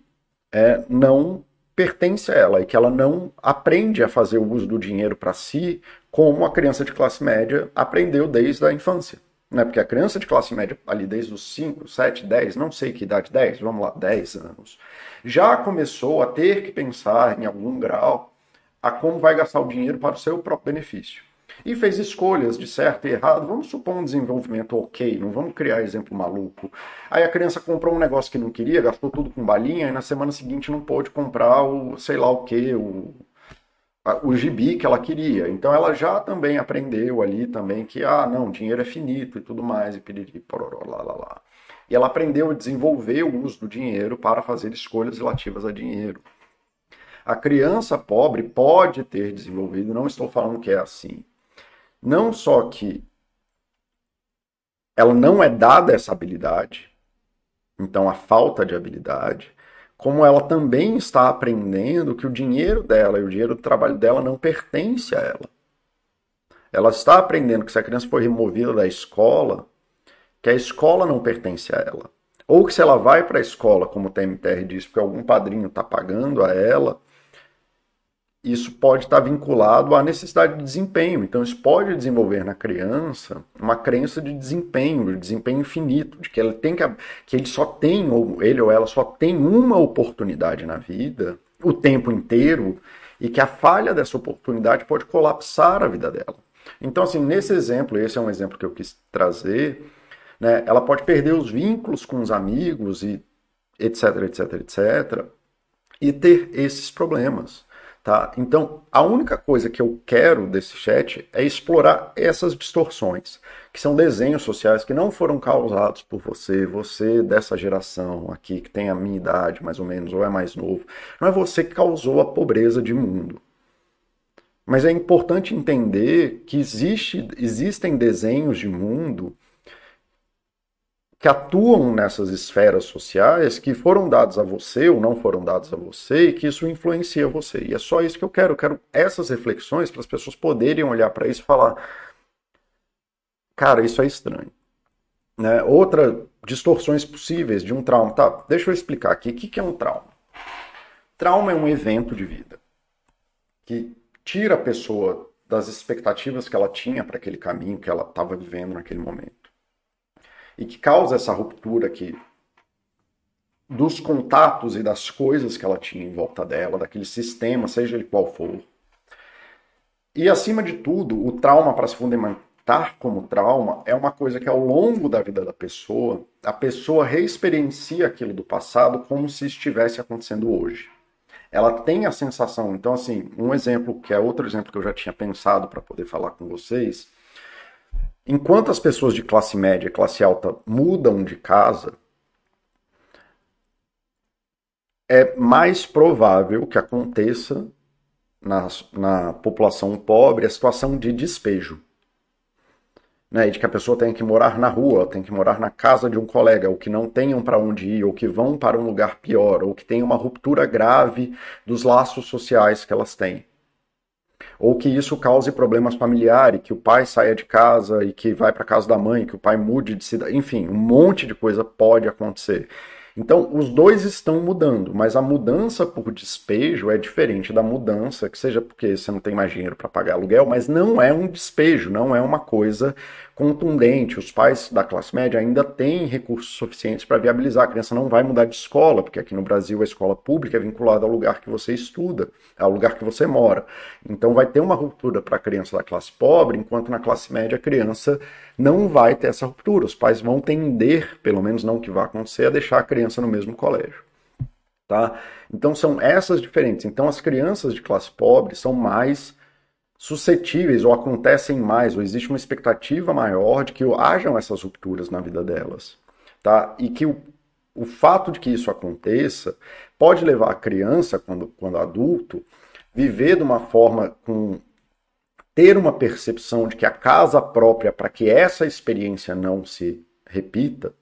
é, não pertence a ela e que ela não aprende a fazer o uso do dinheiro para si como a criança de classe média aprendeu desde a infância. Né? Porque a criança de classe média, ali desde os 5, 7, 10, não sei que idade, 10, vamos lá, 10 anos, já começou a ter que pensar em algum grau a como vai gastar o dinheiro para o seu próprio benefício e fez escolhas de certo e errado. Vamos supor um desenvolvimento ok, não vamos criar exemplo maluco. Aí a criança comprou um negócio que não queria, gastou tudo com balinha, e na semana seguinte não pôde comprar o sei lá o que, o, o gibi que ela queria. Então ela já também aprendeu ali também que, ah, não, dinheiro é finito e tudo mais, e piriri, pororó, lá, lá, lá. E ela aprendeu a desenvolver o uso do dinheiro para fazer escolhas relativas a dinheiro. A criança pobre pode ter desenvolvido, não estou falando que é assim, não só que ela não é dada essa habilidade, então a falta de habilidade, como ela também está aprendendo que o dinheiro dela e o dinheiro do trabalho dela não pertence a ela. Ela está aprendendo que se a criança for removida da escola, que a escola não pertence a ela. Ou que se ela vai para a escola, como o TMTR diz, porque algum padrinho está pagando a ela, isso pode estar vinculado à necessidade de desempenho. Então, isso pode desenvolver na criança uma crença de desempenho, de desempenho infinito, de que ele tem que, que ele só tem, ou ele ou ela só tem uma oportunidade na vida, o tempo inteiro, e que a falha dessa oportunidade pode colapsar a vida dela. Então, assim, nesse exemplo, esse é um exemplo que eu quis trazer, né, ela pode perder os vínculos com os amigos e etc, etc, etc, e ter esses problemas. Tá? Então, a única coisa que eu quero desse chat é explorar essas distorções, que são desenhos sociais que não foram causados por você, você dessa geração aqui, que tem a minha idade mais ou menos, ou é mais novo. Não é você que causou a pobreza de mundo. Mas é importante entender que existe, existem desenhos de mundo que atuam nessas esferas sociais que foram dados a você ou não foram dados a você e que isso influencia você. E é só isso que eu quero. Eu quero essas reflexões para as pessoas poderem olhar para isso e falar: cara, isso é estranho. Né? Outra, distorções possíveis de um trauma. Tá, deixa eu explicar aqui. O que é um trauma? Trauma é um evento de vida que tira a pessoa das expectativas que ela tinha para aquele caminho que ela estava vivendo naquele momento e que causa essa ruptura aqui dos contatos e das coisas que ela tinha em volta dela, daquele sistema, seja ele qual for. E acima de tudo, o trauma para se fundamentar como trauma é uma coisa que ao longo da vida da pessoa, a pessoa reexperiencia aquilo do passado como se estivesse acontecendo hoje. Ela tem a sensação, então assim, um exemplo que é outro exemplo que eu já tinha pensado para poder falar com vocês, Enquanto as pessoas de classe média e classe alta mudam de casa, é mais provável que aconteça na, na população pobre a situação de despejo. Né, de que a pessoa tem que morar na rua, tem que morar na casa de um colega, ou que não tenham para onde ir, ou que vão para um lugar pior, ou que tem uma ruptura grave dos laços sociais que elas têm. Ou que isso cause problemas familiares, que o pai saia de casa e que vai para casa da mãe, que o pai mude de cidade, enfim, um monte de coisa pode acontecer. Então, os dois estão mudando, mas a mudança por despejo é diferente da mudança, que seja porque você não tem mais dinheiro para pagar aluguel, mas não é um despejo, não é uma coisa contundente. Os pais da classe média ainda têm recursos suficientes para viabilizar. A criança não vai mudar de escola, porque aqui no Brasil a escola pública é vinculada ao lugar que você estuda, ao lugar que você mora. Então vai ter uma ruptura para a criança da classe pobre, enquanto na classe média a criança não vai ter essa ruptura. Os pais vão tender, pelo menos não que vai acontecer, a deixar a criança no mesmo colégio. Tá? Então são essas diferentes. Então as crianças de classe pobre são mais suscetíveis ou acontecem mais, ou existe uma expectativa maior de que hajam essas rupturas na vida delas. Tá? E que o, o fato de que isso aconteça pode levar a criança, quando, quando adulto, viver de uma forma com ter uma percepção de que a casa própria para que essa experiência não se repita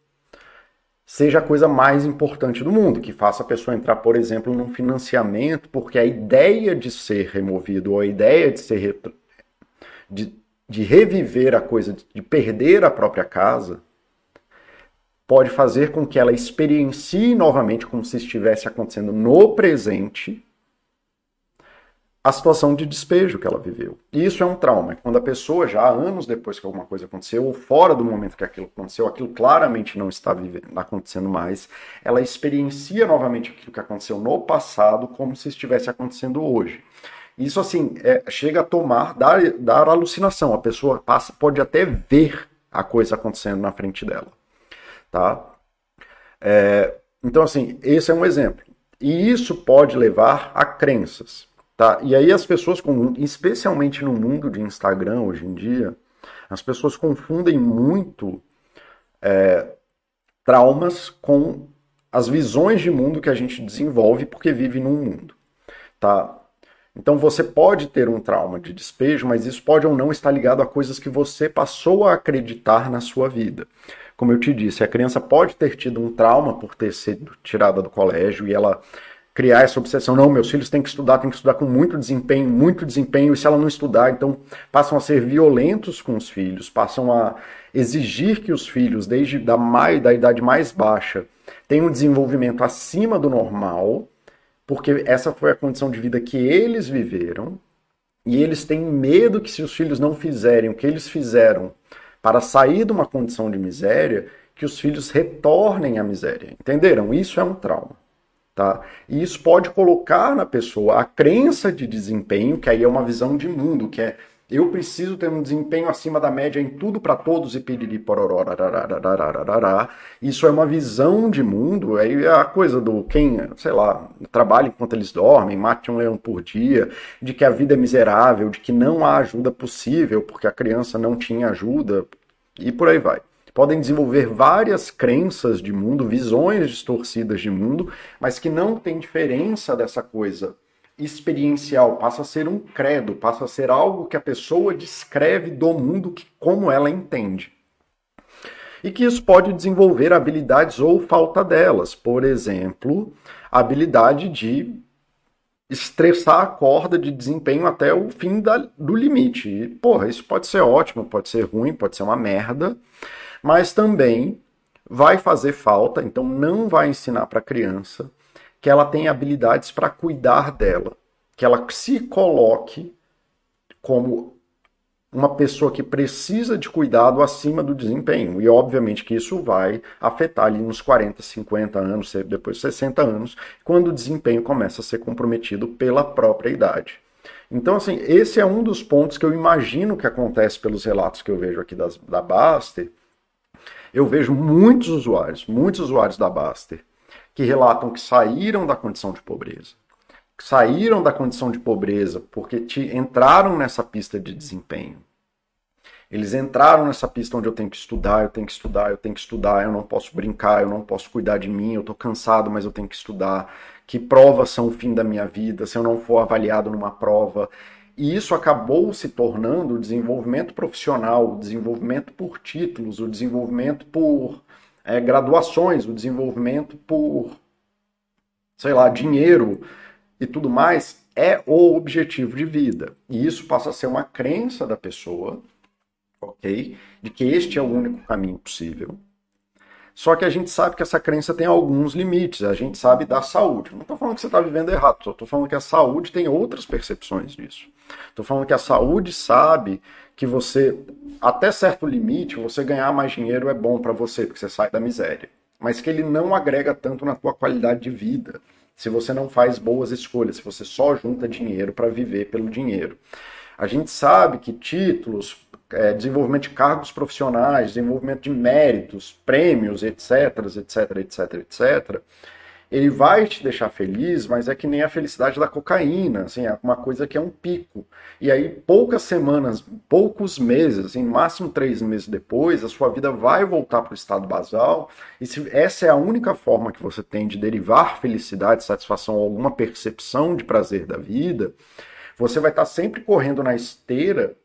seja a coisa mais importante do mundo, que faça a pessoa entrar, por exemplo, num financiamento, porque a ideia de ser removido ou a ideia de ser de, de reviver a coisa, de perder a própria casa, pode fazer com que ela experiencie novamente como se estivesse acontecendo no presente a situação de despejo que ela viveu. E isso é um trauma. Quando a pessoa, já anos depois que alguma coisa aconteceu, ou fora do momento que aquilo aconteceu, aquilo claramente não está vivendo, acontecendo mais, ela experiencia novamente aquilo que aconteceu no passado como se estivesse acontecendo hoje. Isso, assim, é, chega a tomar, dar, dar alucinação. A pessoa passa, pode até ver a coisa acontecendo na frente dela. Tá? É, então, assim, esse é um exemplo. E isso pode levar a crenças. Tá? E aí as pessoas, especialmente no mundo de Instagram hoje em dia, as pessoas confundem muito é, traumas com as visões de mundo que a gente desenvolve porque vive num mundo. Tá? Então você pode ter um trauma de despejo, mas isso pode ou não estar ligado a coisas que você passou a acreditar na sua vida. Como eu te disse, a criança pode ter tido um trauma por ter sido tirada do colégio e ela criar essa obsessão. Não, meus filhos têm que estudar, têm que estudar com muito desempenho, muito desempenho, e se ela não estudar, então passam a ser violentos com os filhos, passam a exigir que os filhos, desde da, mais, da idade mais baixa, tenham um desenvolvimento acima do normal, porque essa foi a condição de vida que eles viveram, e eles têm medo que se os filhos não fizerem o que eles fizeram para sair de uma condição de miséria, que os filhos retornem à miséria. Entenderam? Isso é um trauma. Tá? E isso pode colocar na pessoa a crença de desempenho, que aí é uma visão de mundo, que é eu preciso ter um desempenho acima da média em tudo para todos e piriri pororó. Isso é uma visão de mundo, é a coisa do quem, sei lá, trabalha enquanto eles dormem, mate um leão por dia, de que a vida é miserável, de que não há ajuda possível porque a criança não tinha ajuda e por aí vai podem desenvolver várias crenças de mundo, visões distorcidas de mundo, mas que não tem diferença dessa coisa experiencial, passa a ser um credo, passa a ser algo que a pessoa descreve do mundo que, como ela entende. E que isso pode desenvolver habilidades ou falta delas. Por exemplo, a habilidade de estressar a corda de desempenho até o fim da, do limite. E, porra, isso pode ser ótimo, pode ser ruim, pode ser uma merda, mas também vai fazer falta, então não vai ensinar para a criança que ela tem habilidades para cuidar dela, que ela se coloque como uma pessoa que precisa de cuidado acima do desempenho. E obviamente que isso vai afetar ali nos 40, 50 anos, depois 60 anos, quando o desempenho começa a ser comprometido pela própria idade. Então, assim, esse é um dos pontos que eu imagino que acontece pelos relatos que eu vejo aqui das, da Baster, eu vejo muitos usuários, muitos usuários da Baster, que relatam que saíram da condição de pobreza. Que saíram da condição de pobreza porque te, entraram nessa pista de desempenho. Eles entraram nessa pista onde eu tenho que estudar, eu tenho que estudar, eu tenho que estudar, eu não posso brincar, eu não posso cuidar de mim, eu estou cansado, mas eu tenho que estudar. Que provas são o fim da minha vida se eu não for avaliado numa prova? E isso acabou se tornando o desenvolvimento profissional, o desenvolvimento por títulos, o desenvolvimento por é, graduações, o desenvolvimento por, sei lá, dinheiro e tudo mais, é o objetivo de vida. E isso passa a ser uma crença da pessoa, ok? De que este é o único caminho possível. Só que a gente sabe que essa crença tem alguns limites. A gente sabe da saúde. Não estou falando que você está vivendo errado, estou falando que a saúde tem outras percepções disso. Estou falando que a saúde sabe que você, até certo limite, você ganhar mais dinheiro é bom para você, porque você sai da miséria. Mas que ele não agrega tanto na tua qualidade de vida. Se você não faz boas escolhas, se você só junta dinheiro para viver pelo dinheiro. A gente sabe que títulos, é, desenvolvimento de cargos profissionais, desenvolvimento de méritos, prêmios, etc, etc, etc, etc, ele vai te deixar feliz, mas é que nem a felicidade da cocaína, assim, é uma coisa que é um pico. E aí, poucas semanas, poucos meses, assim, máximo três meses depois, a sua vida vai voltar para o estado basal. E se essa é a única forma que você tem de derivar felicidade, satisfação, alguma percepção de prazer da vida, você vai estar sempre correndo na esteira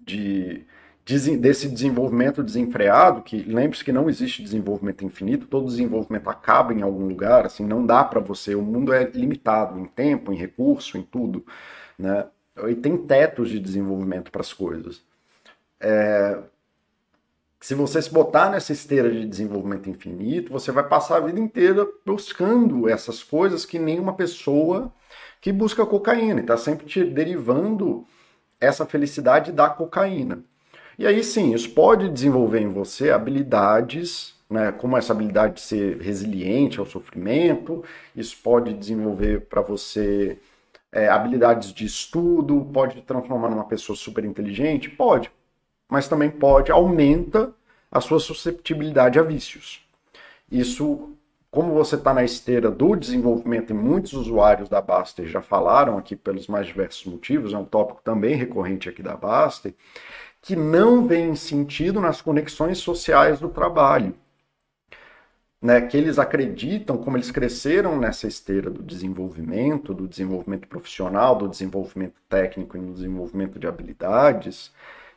de, desse desenvolvimento desenfreado, que lembre-se que não existe desenvolvimento infinito, todo desenvolvimento acaba em algum lugar, assim, não dá para você, o mundo é limitado em tempo, em recurso, em tudo, né? E tem tetos de desenvolvimento para as coisas. É, se você se botar nessa esteira de desenvolvimento infinito, você vai passar a vida inteira buscando essas coisas que nenhuma pessoa que busca cocaína, está sempre te derivando essa felicidade da cocaína. E aí sim, isso pode desenvolver em você habilidades, né, como essa habilidade de ser resiliente ao sofrimento, isso pode desenvolver para você é, habilidades de estudo, pode transformar numa pessoa super inteligente? Pode. Mas também pode, aumenta a sua susceptibilidade a vícios. Isso como você está na esteira do desenvolvimento, e muitos usuários da Baster já falaram aqui pelos mais diversos motivos, é um tópico também recorrente aqui da Baster, que não vem sentido nas conexões sociais do trabalho. Né, que eles acreditam, como eles cresceram nessa esteira do desenvolvimento, do desenvolvimento profissional, do desenvolvimento técnico e do desenvolvimento de habilidades,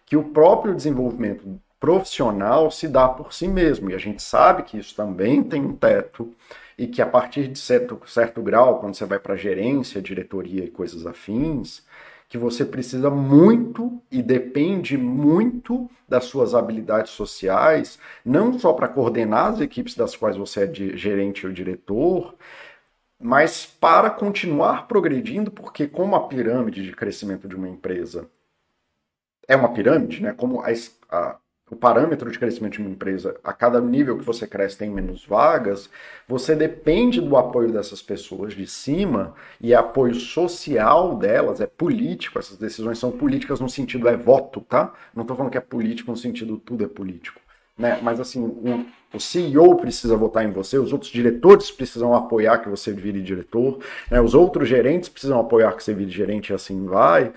que o próprio desenvolvimento profissional se dá por si mesmo. E a gente sabe que isso também tem um teto e que a partir de certo, certo grau, quando você vai para gerência, diretoria e coisas afins, que você precisa muito e depende muito das suas habilidades sociais, não só para coordenar as equipes das quais você é gerente ou diretor, mas para continuar progredindo, porque como a pirâmide de crescimento de uma empresa é uma pirâmide, né? Como a, a o parâmetro de crescimento de uma empresa, a cada nível que você cresce tem menos vagas, você depende do apoio dessas pessoas de cima e apoio social delas, é político, essas decisões são políticas no sentido é voto, tá? Não estou falando que é político no sentido tudo é político. Né? Mas assim, o, o CEO precisa votar em você, os outros diretores precisam apoiar que você vire diretor, né? os outros gerentes precisam apoiar que você vire gerente e assim vai.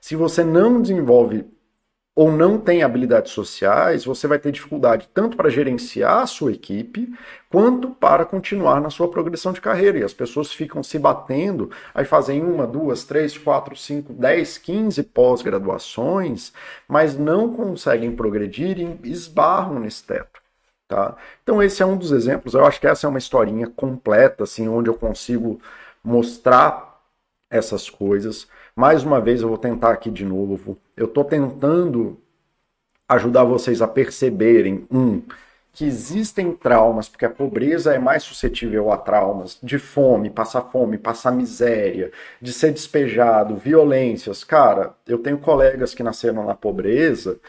Se você não desenvolve ou não tem habilidades sociais, você vai ter dificuldade tanto para gerenciar a sua equipe, quanto para continuar na sua progressão de carreira. E as pessoas ficam se batendo, aí fazem uma, duas, três, quatro, cinco, dez, quinze pós-graduações, mas não conseguem progredir e esbarram nesse teto. Tá? Então esse é um dos exemplos. Eu acho que essa é uma historinha completa, assim, onde eu consigo mostrar essas coisas. Mais uma vez eu vou tentar aqui de novo. Eu estou tentando ajudar vocês a perceberem, um, que existem traumas, porque a pobreza é mais suscetível a traumas de fome, passar fome, passar miséria, de ser despejado, violências. Cara, eu tenho colegas que nasceram na pobreza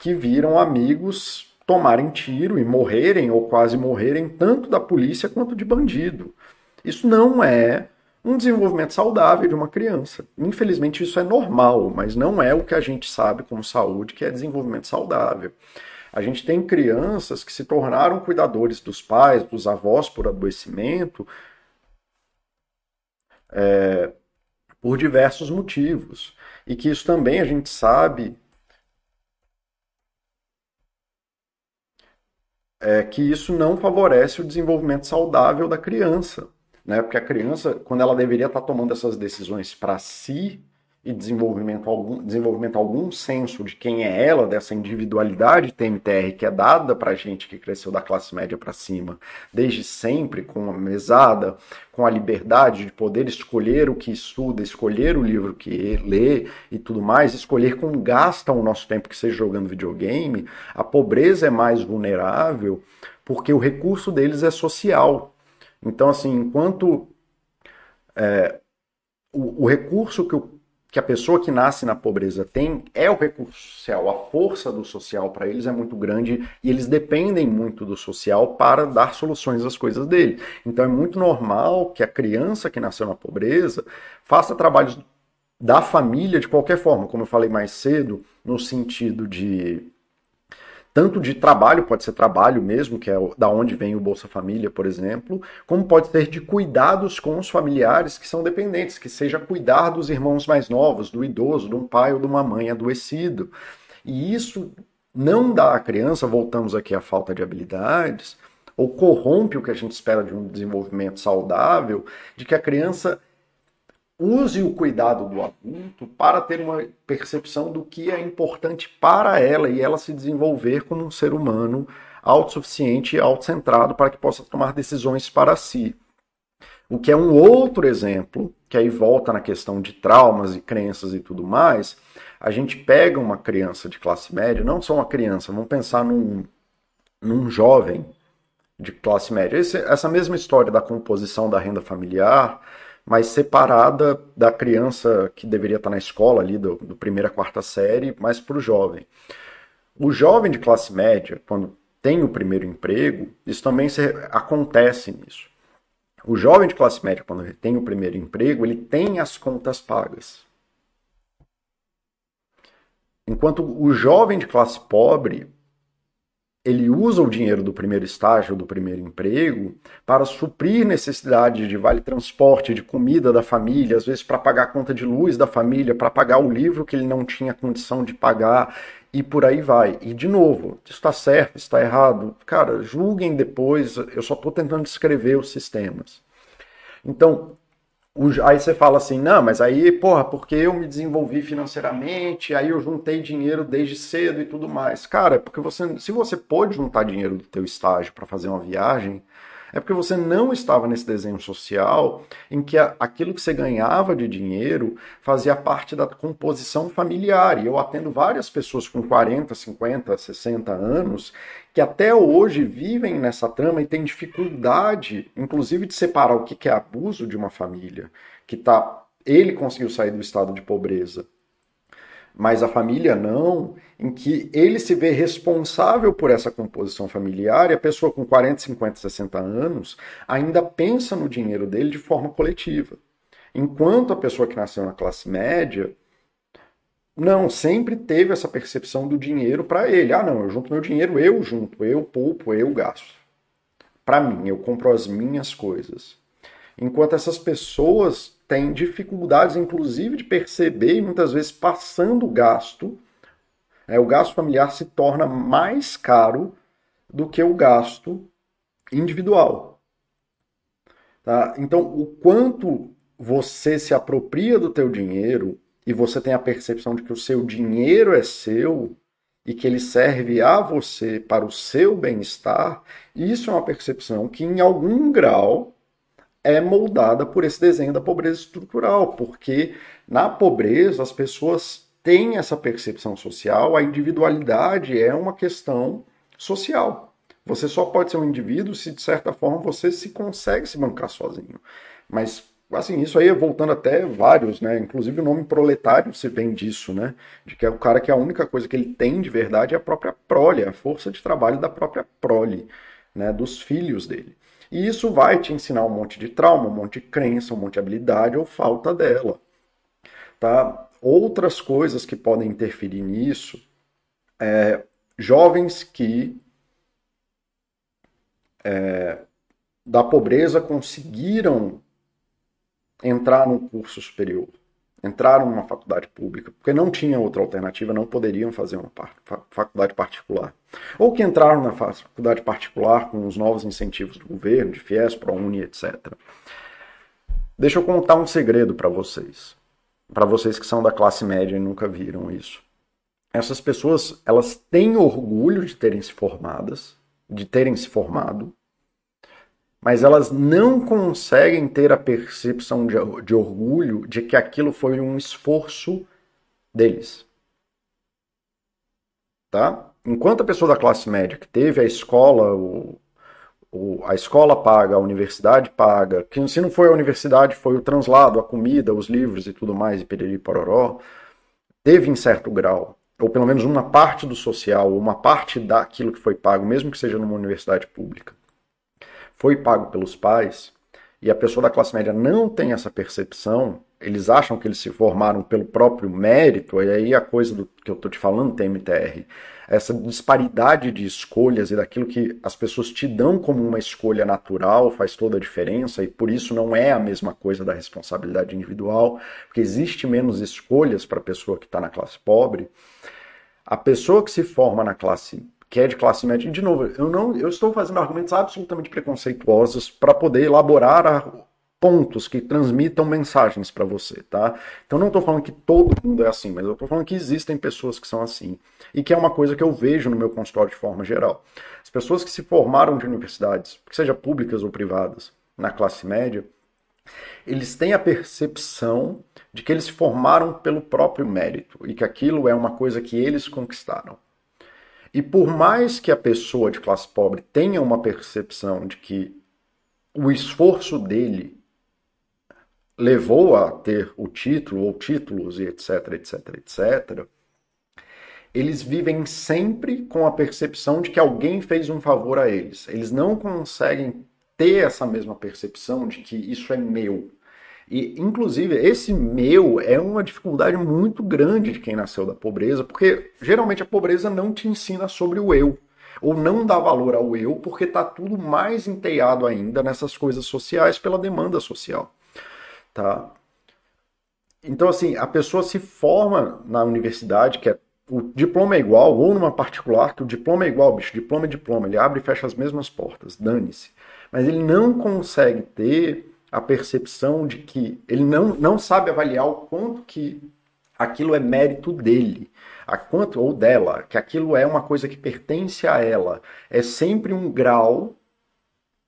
que viram amigos tomarem tiro e morrerem ou quase morrerem tanto da polícia quanto de bandido. Isso não é um desenvolvimento saudável de uma criança. Infelizmente, isso é normal, mas não é o que a gente sabe como saúde, que é desenvolvimento saudável. A gente tem crianças que se tornaram cuidadores dos pais, dos avós por adoecimento, é, por diversos motivos. E que isso também a gente sabe é que isso não favorece o desenvolvimento saudável da criança né? Porque a criança, quando ela deveria estar tomando essas decisões para si, e desenvolvimento algum, desenvolvimento algum senso de quem é ela, dessa individualidade TMTR que é dada para gente que cresceu da classe média para cima, desde sempre, com a mesada, com a liberdade de poder escolher o que estuda, escolher o livro que lê e tudo mais, escolher como gasta o nosso tempo que seja jogando videogame, a pobreza é mais vulnerável porque o recurso deles é social. Então, assim, enquanto é, o, o recurso que o que a pessoa que nasce na pobreza tem é o recurso social, a força do social para eles é muito grande e eles dependem muito do social para dar soluções às coisas dele. Então é muito normal que a criança que nasceu na pobreza faça trabalhos da família de qualquer forma, como eu falei mais cedo, no sentido de tanto de trabalho, pode ser trabalho mesmo, que é da onde vem o Bolsa Família, por exemplo, como pode ser de cuidados com os familiares que são dependentes, que seja cuidar dos irmãos mais novos, do idoso, de um pai ou de uma mãe adoecido. E isso não dá à criança, voltamos aqui à falta de habilidades, ou corrompe o que a gente espera de um desenvolvimento saudável, de que a criança use o cuidado do adulto para ter uma percepção do que é importante para ela e ela se desenvolver como um ser humano autossuficiente e autocentrado para que possa tomar decisões para si. O que é um outro exemplo, que aí volta na questão de traumas e crenças e tudo mais. A gente pega uma criança de classe média, não só uma criança, vamos pensar num, num jovem de classe média. Esse, essa mesma história da composição da renda familiar, mas separada da criança que deveria estar na escola ali, do, do primeira quarta série, mas para o jovem. O jovem de classe média, quando tem o primeiro emprego, isso também se, acontece nisso. O jovem de classe média, quando tem o primeiro emprego, ele tem as contas pagas. Enquanto o jovem de classe pobre, ele usa o dinheiro do primeiro estágio, do primeiro emprego, para suprir necessidades de vale transporte, de comida da família, às vezes para pagar a conta de luz da família, para pagar o livro que ele não tinha condição de pagar e por aí vai. E de novo, está certo, está errado. Cara, julguem depois, eu só estou tentando descrever os sistemas. Então, Aí você fala assim, não, mas aí, porra, porque eu me desenvolvi financeiramente, aí eu juntei dinheiro desde cedo e tudo mais. Cara, porque você, se você pôde juntar dinheiro do teu estágio para fazer uma viagem, é porque você não estava nesse desenho social em que aquilo que você ganhava de dinheiro fazia parte da composição familiar. E eu atendo várias pessoas com 40, 50, 60 anos que até hoje vivem nessa trama e têm dificuldade, inclusive, de separar o que é abuso de uma família, que tá, ele conseguiu sair do estado de pobreza, mas a família não, em que ele se vê responsável por essa composição familiar e a pessoa com 40, 50, 60 anos ainda pensa no dinheiro dele de forma coletiva. Enquanto a pessoa que nasceu na classe média não, sempre teve essa percepção do dinheiro para ele. Ah, não, eu junto meu dinheiro, eu junto, eu poupo, eu gasto. Para mim, eu compro as minhas coisas. Enquanto essas pessoas têm dificuldades, inclusive, de perceber e muitas vezes passando o gasto, é, o gasto familiar se torna mais caro do que o gasto individual. Tá? Então, o quanto você se apropria do teu dinheiro e você tem a percepção de que o seu dinheiro é seu e que ele serve a você para o seu bem-estar, isso é uma percepção que, em algum grau, é moldada por esse desenho da pobreza estrutural, porque na pobreza as pessoas têm essa percepção social, a individualidade é uma questão social. Você só pode ser um indivíduo se, de certa forma, você se consegue se bancar sozinho. Mas assim, isso aí voltando até vários, né? Inclusive o nome proletário se vem disso, né? De que é o cara que a única coisa que ele tem de verdade é a própria prole, a força de trabalho da própria prole, né? Dos filhos dele. E isso vai te ensinar um monte de trauma, um monte de crença, um monte de habilidade ou falta dela, tá? Outras coisas que podem interferir nisso é jovens que é, da pobreza conseguiram entrar num curso superior, entraram numa faculdade pública, porque não tinha outra alternativa, não poderiam fazer uma faculdade particular. Ou que entraram na faculdade particular com os novos incentivos do governo, de FIES, ProUni, etc. Deixa eu contar um segredo para vocês. Para vocês que são da classe média e nunca viram isso. Essas pessoas, elas têm orgulho de terem se formadas, de terem se formado, mas elas não conseguem ter a percepção de, de orgulho de que aquilo foi um esforço deles. Tá? Enquanto a pessoa da classe média que teve a escola, o, o, a escola paga, a universidade paga, que se não foi a universidade, foi o translado, a comida, os livros e tudo mais, e periri pororó, teve em certo grau, ou pelo menos uma parte do social, uma parte daquilo que foi pago, mesmo que seja numa universidade pública, foi pago pelos pais, e a pessoa da classe média não tem essa percepção, eles acham que eles se formaram pelo próprio mérito, e aí a coisa do que eu estou te falando tem MTR, essa disparidade de escolhas e daquilo que as pessoas te dão como uma escolha natural faz toda a diferença, e por isso não é a mesma coisa da responsabilidade individual, porque existe menos escolhas para a pessoa que está na classe pobre. A pessoa que se forma na classe que é de classe média, e de novo, eu não eu estou fazendo argumentos absolutamente preconceituosos para poder elaborar a, pontos que transmitam mensagens para você, tá? Então não estou falando que todo mundo é assim, mas eu estou falando que existem pessoas que são assim e que é uma coisa que eu vejo no meu consultório de forma geral. As pessoas que se formaram de universidades, que seja públicas ou privadas, na classe média, eles têm a percepção de que eles se formaram pelo próprio mérito e que aquilo é uma coisa que eles conquistaram. E por mais que a pessoa de classe pobre tenha uma percepção de que o esforço dele levou a ter o título ou títulos e etc, etc, etc, eles vivem sempre com a percepção de que alguém fez um favor a eles. Eles não conseguem ter essa mesma percepção de que isso é meu. E, inclusive, esse meu é uma dificuldade muito grande de quem nasceu da pobreza, porque geralmente a pobreza não te ensina sobre o eu, ou não dá valor ao eu, porque está tudo mais enteado ainda nessas coisas sociais pela demanda social tá? Então, assim, a pessoa se forma na universidade, que é o diploma é igual, ou numa particular, que o diploma é igual, bicho, diploma é diploma, ele abre e fecha as mesmas portas, dane-se. Mas ele não consegue ter a percepção de que ele não, não sabe avaliar o quanto que aquilo é mérito dele, a quanto ou dela, que aquilo é uma coisa que pertence a ela. É sempre um grau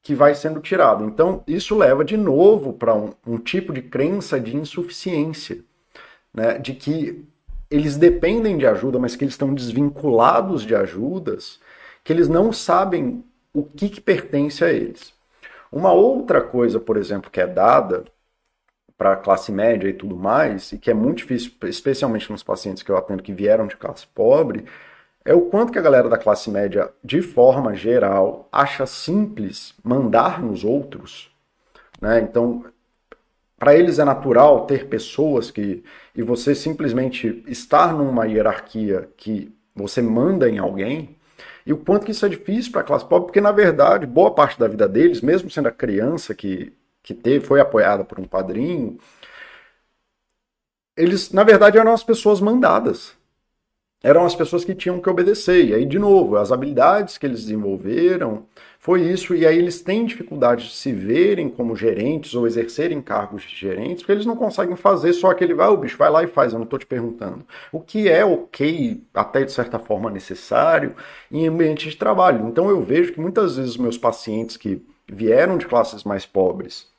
que vai sendo tirado. Então, isso leva de novo para um, um, tipo de crença de insuficiência, né? de que eles dependem de ajuda, mas que eles estão desvinculados de ajudas, que eles não sabem o que, que pertence a eles. Uma outra coisa, por exemplo, que é dada para a classe média e tudo mais, e que é muito difícil, especialmente nos pacientes que eu atendo que vieram de classe pobre, é o quanto que a galera da classe média, de forma geral, acha simples mandar nos outros. Né? Então, para eles é natural ter pessoas que. e você simplesmente estar numa hierarquia que você manda em alguém. E o quanto que isso é difícil para a classe pobre, porque na verdade, boa parte da vida deles, mesmo sendo a criança que, que teve, foi apoiada por um padrinho, eles, na verdade, eram as pessoas mandadas eram as pessoas que tinham que obedecer. E aí, de novo, as habilidades que eles desenvolveram foi isso. E aí eles têm dificuldade de se verem como gerentes ou exercerem cargos de gerentes, porque eles não conseguem fazer só aquele vai, o bicho vai lá e faz, eu não estou te perguntando. O que é ok, até de certa forma necessário, em ambiente de trabalho. Então eu vejo que muitas vezes meus pacientes que vieram de classes mais pobres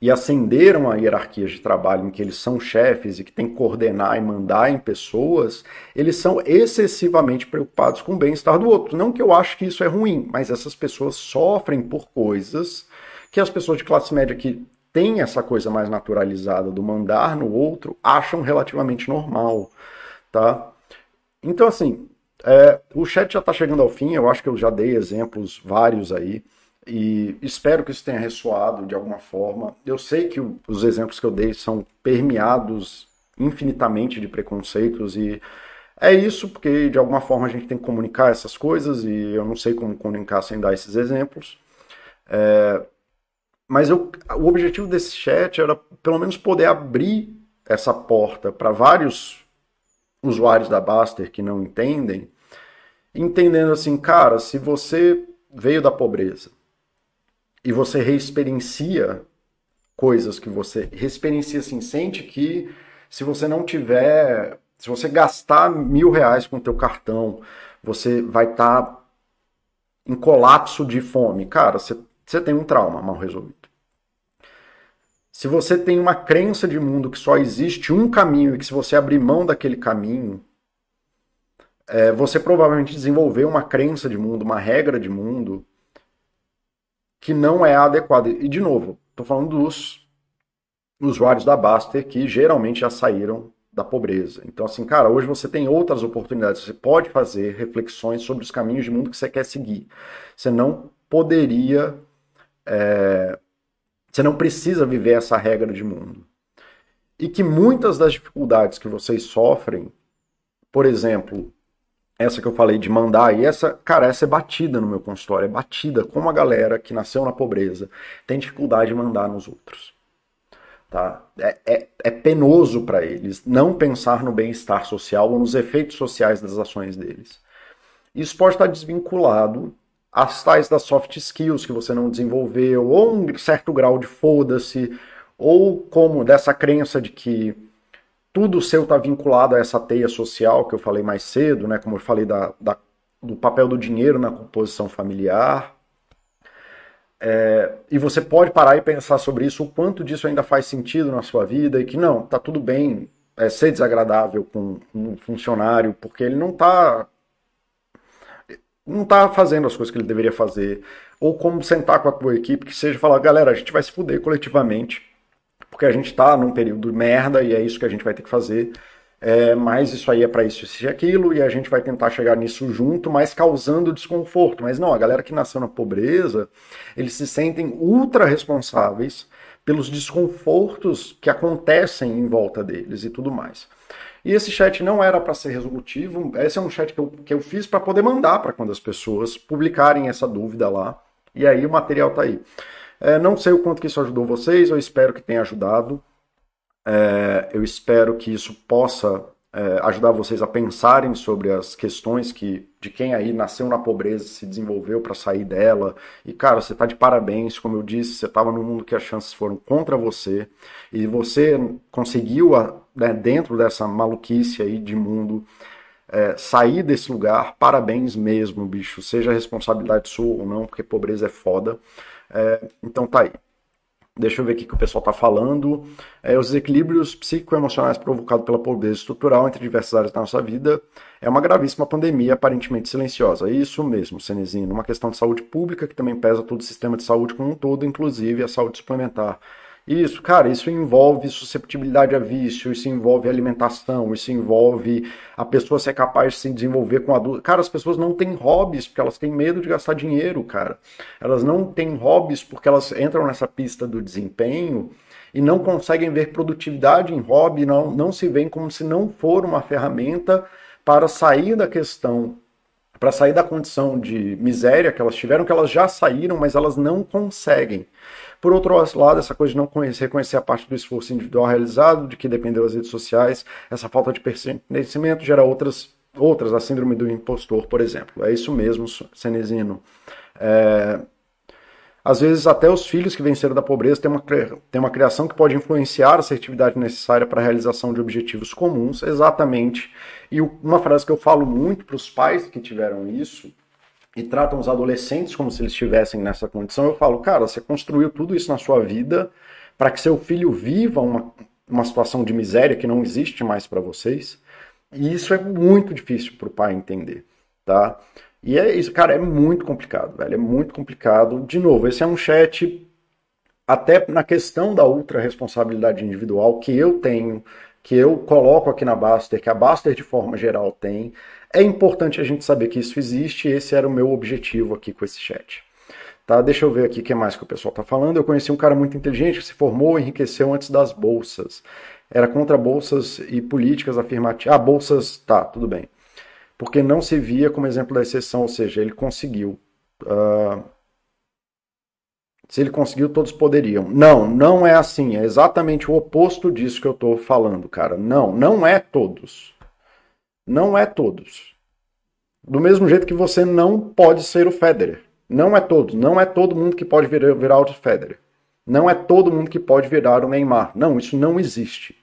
e ascenderam a hierarquias de trabalho em que eles são chefes e que têm que coordenar e mandar em pessoas, eles são excessivamente preocupados com o bem-estar do outro. Não que eu acho que isso é ruim, mas essas pessoas sofrem por coisas que as pessoas de classe média que têm essa coisa mais naturalizada do mandar no outro acham relativamente normal, tá? Então, assim, é, o chat já está chegando ao fim, eu acho que eu já dei exemplos vários aí. E espero que isso tenha ressoado de alguma forma. Eu sei que os exemplos que eu dei são permeados infinitamente de preconceitos e é isso porque de alguma forma a gente tem que comunicar essas coisas e eu não sei como comunicar sem dar esses exemplos. É, mas eu, o objetivo desse chat era pelo menos poder abrir essa porta para vários usuários da Baster que não entendem, entendendo assim, cara, se você veio da pobreza, e você reexperiencia coisas que você reexperiencia assim, sente que se você não tiver, se você gastar mil reais com o teu cartão, você vai estar tá em colapso de fome. Cara, você, você tem um trauma mal resolvido. Se você tem uma crença de mundo que só existe um caminho e que se você abrir mão daquele caminho, é, você provavelmente desenvolveu uma crença de mundo, uma regra de mundo que não é adequada. E, de novo, estou falando dos usuários da Baster que geralmente já saíram da pobreza. Então, assim, cara, hoje você tem outras oportunidades. Você pode fazer reflexões sobre os caminhos de mundo que você quer seguir. Você não poderia. É, você não precisa viver essa regra de mundo. E que muitas das dificuldades que vocês sofrem, por exemplo, essa que eu falei de mandar, e essa, cara, essa é batida no meu consultório, é batida como a galera que nasceu na pobreza tem dificuldade de mandar nos outros. Tá? É, é, é penoso para eles não pensar no bem-estar social ou nos efeitos sociais das ações deles. Isso pode estar desvinculado às tais das soft skills que você não desenvolveu, ou um certo grau de foda-se, ou como dessa crença de que tudo seu está vinculado a essa teia social que eu falei mais cedo, né? como eu falei da, da do papel do dinheiro na composição familiar. É, e você pode parar e pensar sobre isso, o quanto disso ainda faz sentido na sua vida e que não, tá tudo bem é, ser desagradável com um funcionário, porque ele não está não tá fazendo as coisas que ele deveria fazer, ou como sentar com a tua equipe, que seja falar, galera, a gente vai se fuder coletivamente, porque a gente está num período merda e é isso que a gente vai ter que fazer é, mas isso aí é para isso, isso e aquilo, e a gente vai tentar chegar nisso junto, mas causando desconforto. Mas não, a galera que nasceu na pobreza, eles se sentem ultra responsáveis pelos desconfortos que acontecem em volta deles e tudo mais. E esse chat não era para ser resolutivo, esse é um chat que eu, que eu fiz para poder mandar para quando as pessoas publicarem essa dúvida lá, e aí o material tá aí. É, não sei o quanto que isso ajudou vocês, eu espero que tenha ajudado. É, eu espero que isso possa é, ajudar vocês a pensarem sobre as questões que de quem aí nasceu na pobreza se desenvolveu para sair dela. E cara, você está de parabéns, como eu disse, você estava num mundo que as chances foram contra você e você conseguiu né, dentro dessa maluquice aí de mundo é, sair desse lugar. Parabéns mesmo, bicho. Seja responsabilidade sua ou não, porque pobreza é foda. É, então tá aí. Deixa eu ver aqui o que o pessoal está falando. É, os desequilíbrios psicoemocionais provocados pela pobreza estrutural entre diversas áreas da nossa vida é uma gravíssima pandemia aparentemente silenciosa. É isso mesmo, Cenezino. Uma questão de saúde pública que também pesa todo o sistema de saúde como um todo, inclusive a saúde suplementar. Isso, cara, isso envolve susceptibilidade a vício, isso envolve alimentação, isso envolve a pessoa ser capaz de se desenvolver com adulto. Cara, as pessoas não têm hobbies porque elas têm medo de gastar dinheiro, cara. Elas não têm hobbies porque elas entram nessa pista do desempenho e não conseguem ver produtividade em hobby, não, não se veem como se não for uma ferramenta para sair da questão, para sair da condição de miséria que elas tiveram, que elas já saíram, mas elas não conseguem. Por outro lado, essa coisa de não conhecer, reconhecer a parte do esforço individual realizado, de que dependeu das redes sociais, essa falta de pertencimento gera outras, outras, a síndrome do impostor, por exemplo. É isso mesmo, Cenezino. É, às vezes, até os filhos que venceram da pobreza têm uma, têm uma criação que pode influenciar a assertividade necessária para a realização de objetivos comuns, exatamente. E uma frase que eu falo muito para os pais que tiveram isso e tratam os adolescentes como se eles estivessem nessa condição, eu falo, cara, você construiu tudo isso na sua vida para que seu filho viva uma, uma situação de miséria que não existe mais para vocês. E isso é muito difícil para o pai entender, tá? E é isso, cara, é muito complicado, velho, é muito complicado. De novo, esse é um chat até na questão da ultra responsabilidade individual que eu tenho, que eu coloco aqui na Baster, que a Baster de forma geral tem, é importante a gente saber que isso existe e esse era o meu objetivo aqui com esse chat. Tá, deixa eu ver aqui o que mais que o pessoal está falando. Eu conheci um cara muito inteligente que se formou e enriqueceu antes das bolsas. Era contra bolsas e políticas afirmativas. Ah, bolsas, tá, tudo bem. Porque não se via como exemplo da exceção, ou seja, ele conseguiu. Uh... Se ele conseguiu, todos poderiam. Não, não é assim. É exatamente o oposto disso que eu estou falando, cara. Não, não é todos. Não é todos. Do mesmo jeito que você não pode ser o Federer. Não é todos. Não é todo mundo que pode virar, virar o Federer. Não é todo mundo que pode virar o Neymar. Não, isso não existe.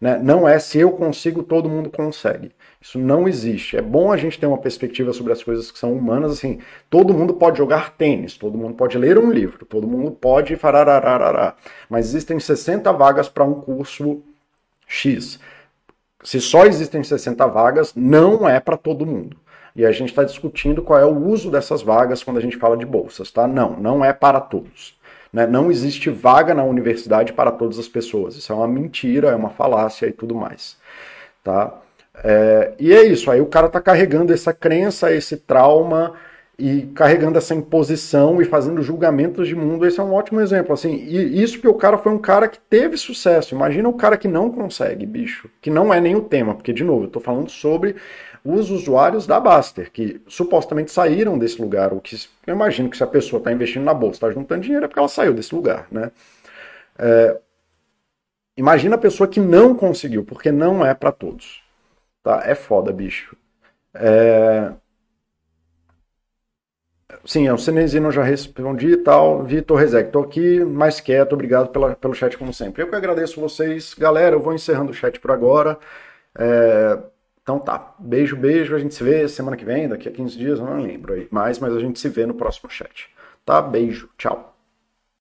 Né? Não é se eu consigo, todo mundo consegue. Isso não existe. É bom a gente ter uma perspectiva sobre as coisas que são humanas. Assim, todo mundo pode jogar tênis, todo mundo pode ler um livro, todo mundo pode fararararará. Mas existem 60 vagas para um curso X. Se só existem 60 vagas, não é para todo mundo. E a gente está discutindo qual é o uso dessas vagas quando a gente fala de bolsas, tá? Não, não é para todos. Né? Não existe vaga na universidade para todas as pessoas. Isso é uma mentira, é uma falácia e tudo mais. Tá? É, e é isso, aí o cara está carregando essa crença, esse trauma e carregando essa imposição e fazendo julgamentos de mundo. Esse é um ótimo exemplo. Assim, e isso que o cara foi um cara que teve sucesso. Imagina o cara que não consegue, bicho. Que não é nem o tema, porque, de novo, eu estou falando sobre os usuários da Baster, que supostamente saíram desse lugar, o que eu imagino que se a pessoa está investindo na bolsa, está juntando dinheiro, é porque ela saiu desse lugar, né? É, imagina a pessoa que não conseguiu, porque não é para todos, tá? É foda, bicho. É... Sim, o Cenezino já respondi e tal. Vitor Rezec, tô aqui mais quieto, obrigado pela, pelo chat como sempre. Eu que agradeço vocês. Galera, eu vou encerrando o chat por agora. É... Então tá, beijo, beijo, a gente se vê semana que vem, daqui a 15 dias, não lembro aí mais, mas a gente se vê no próximo chat. Tá? Beijo, tchau.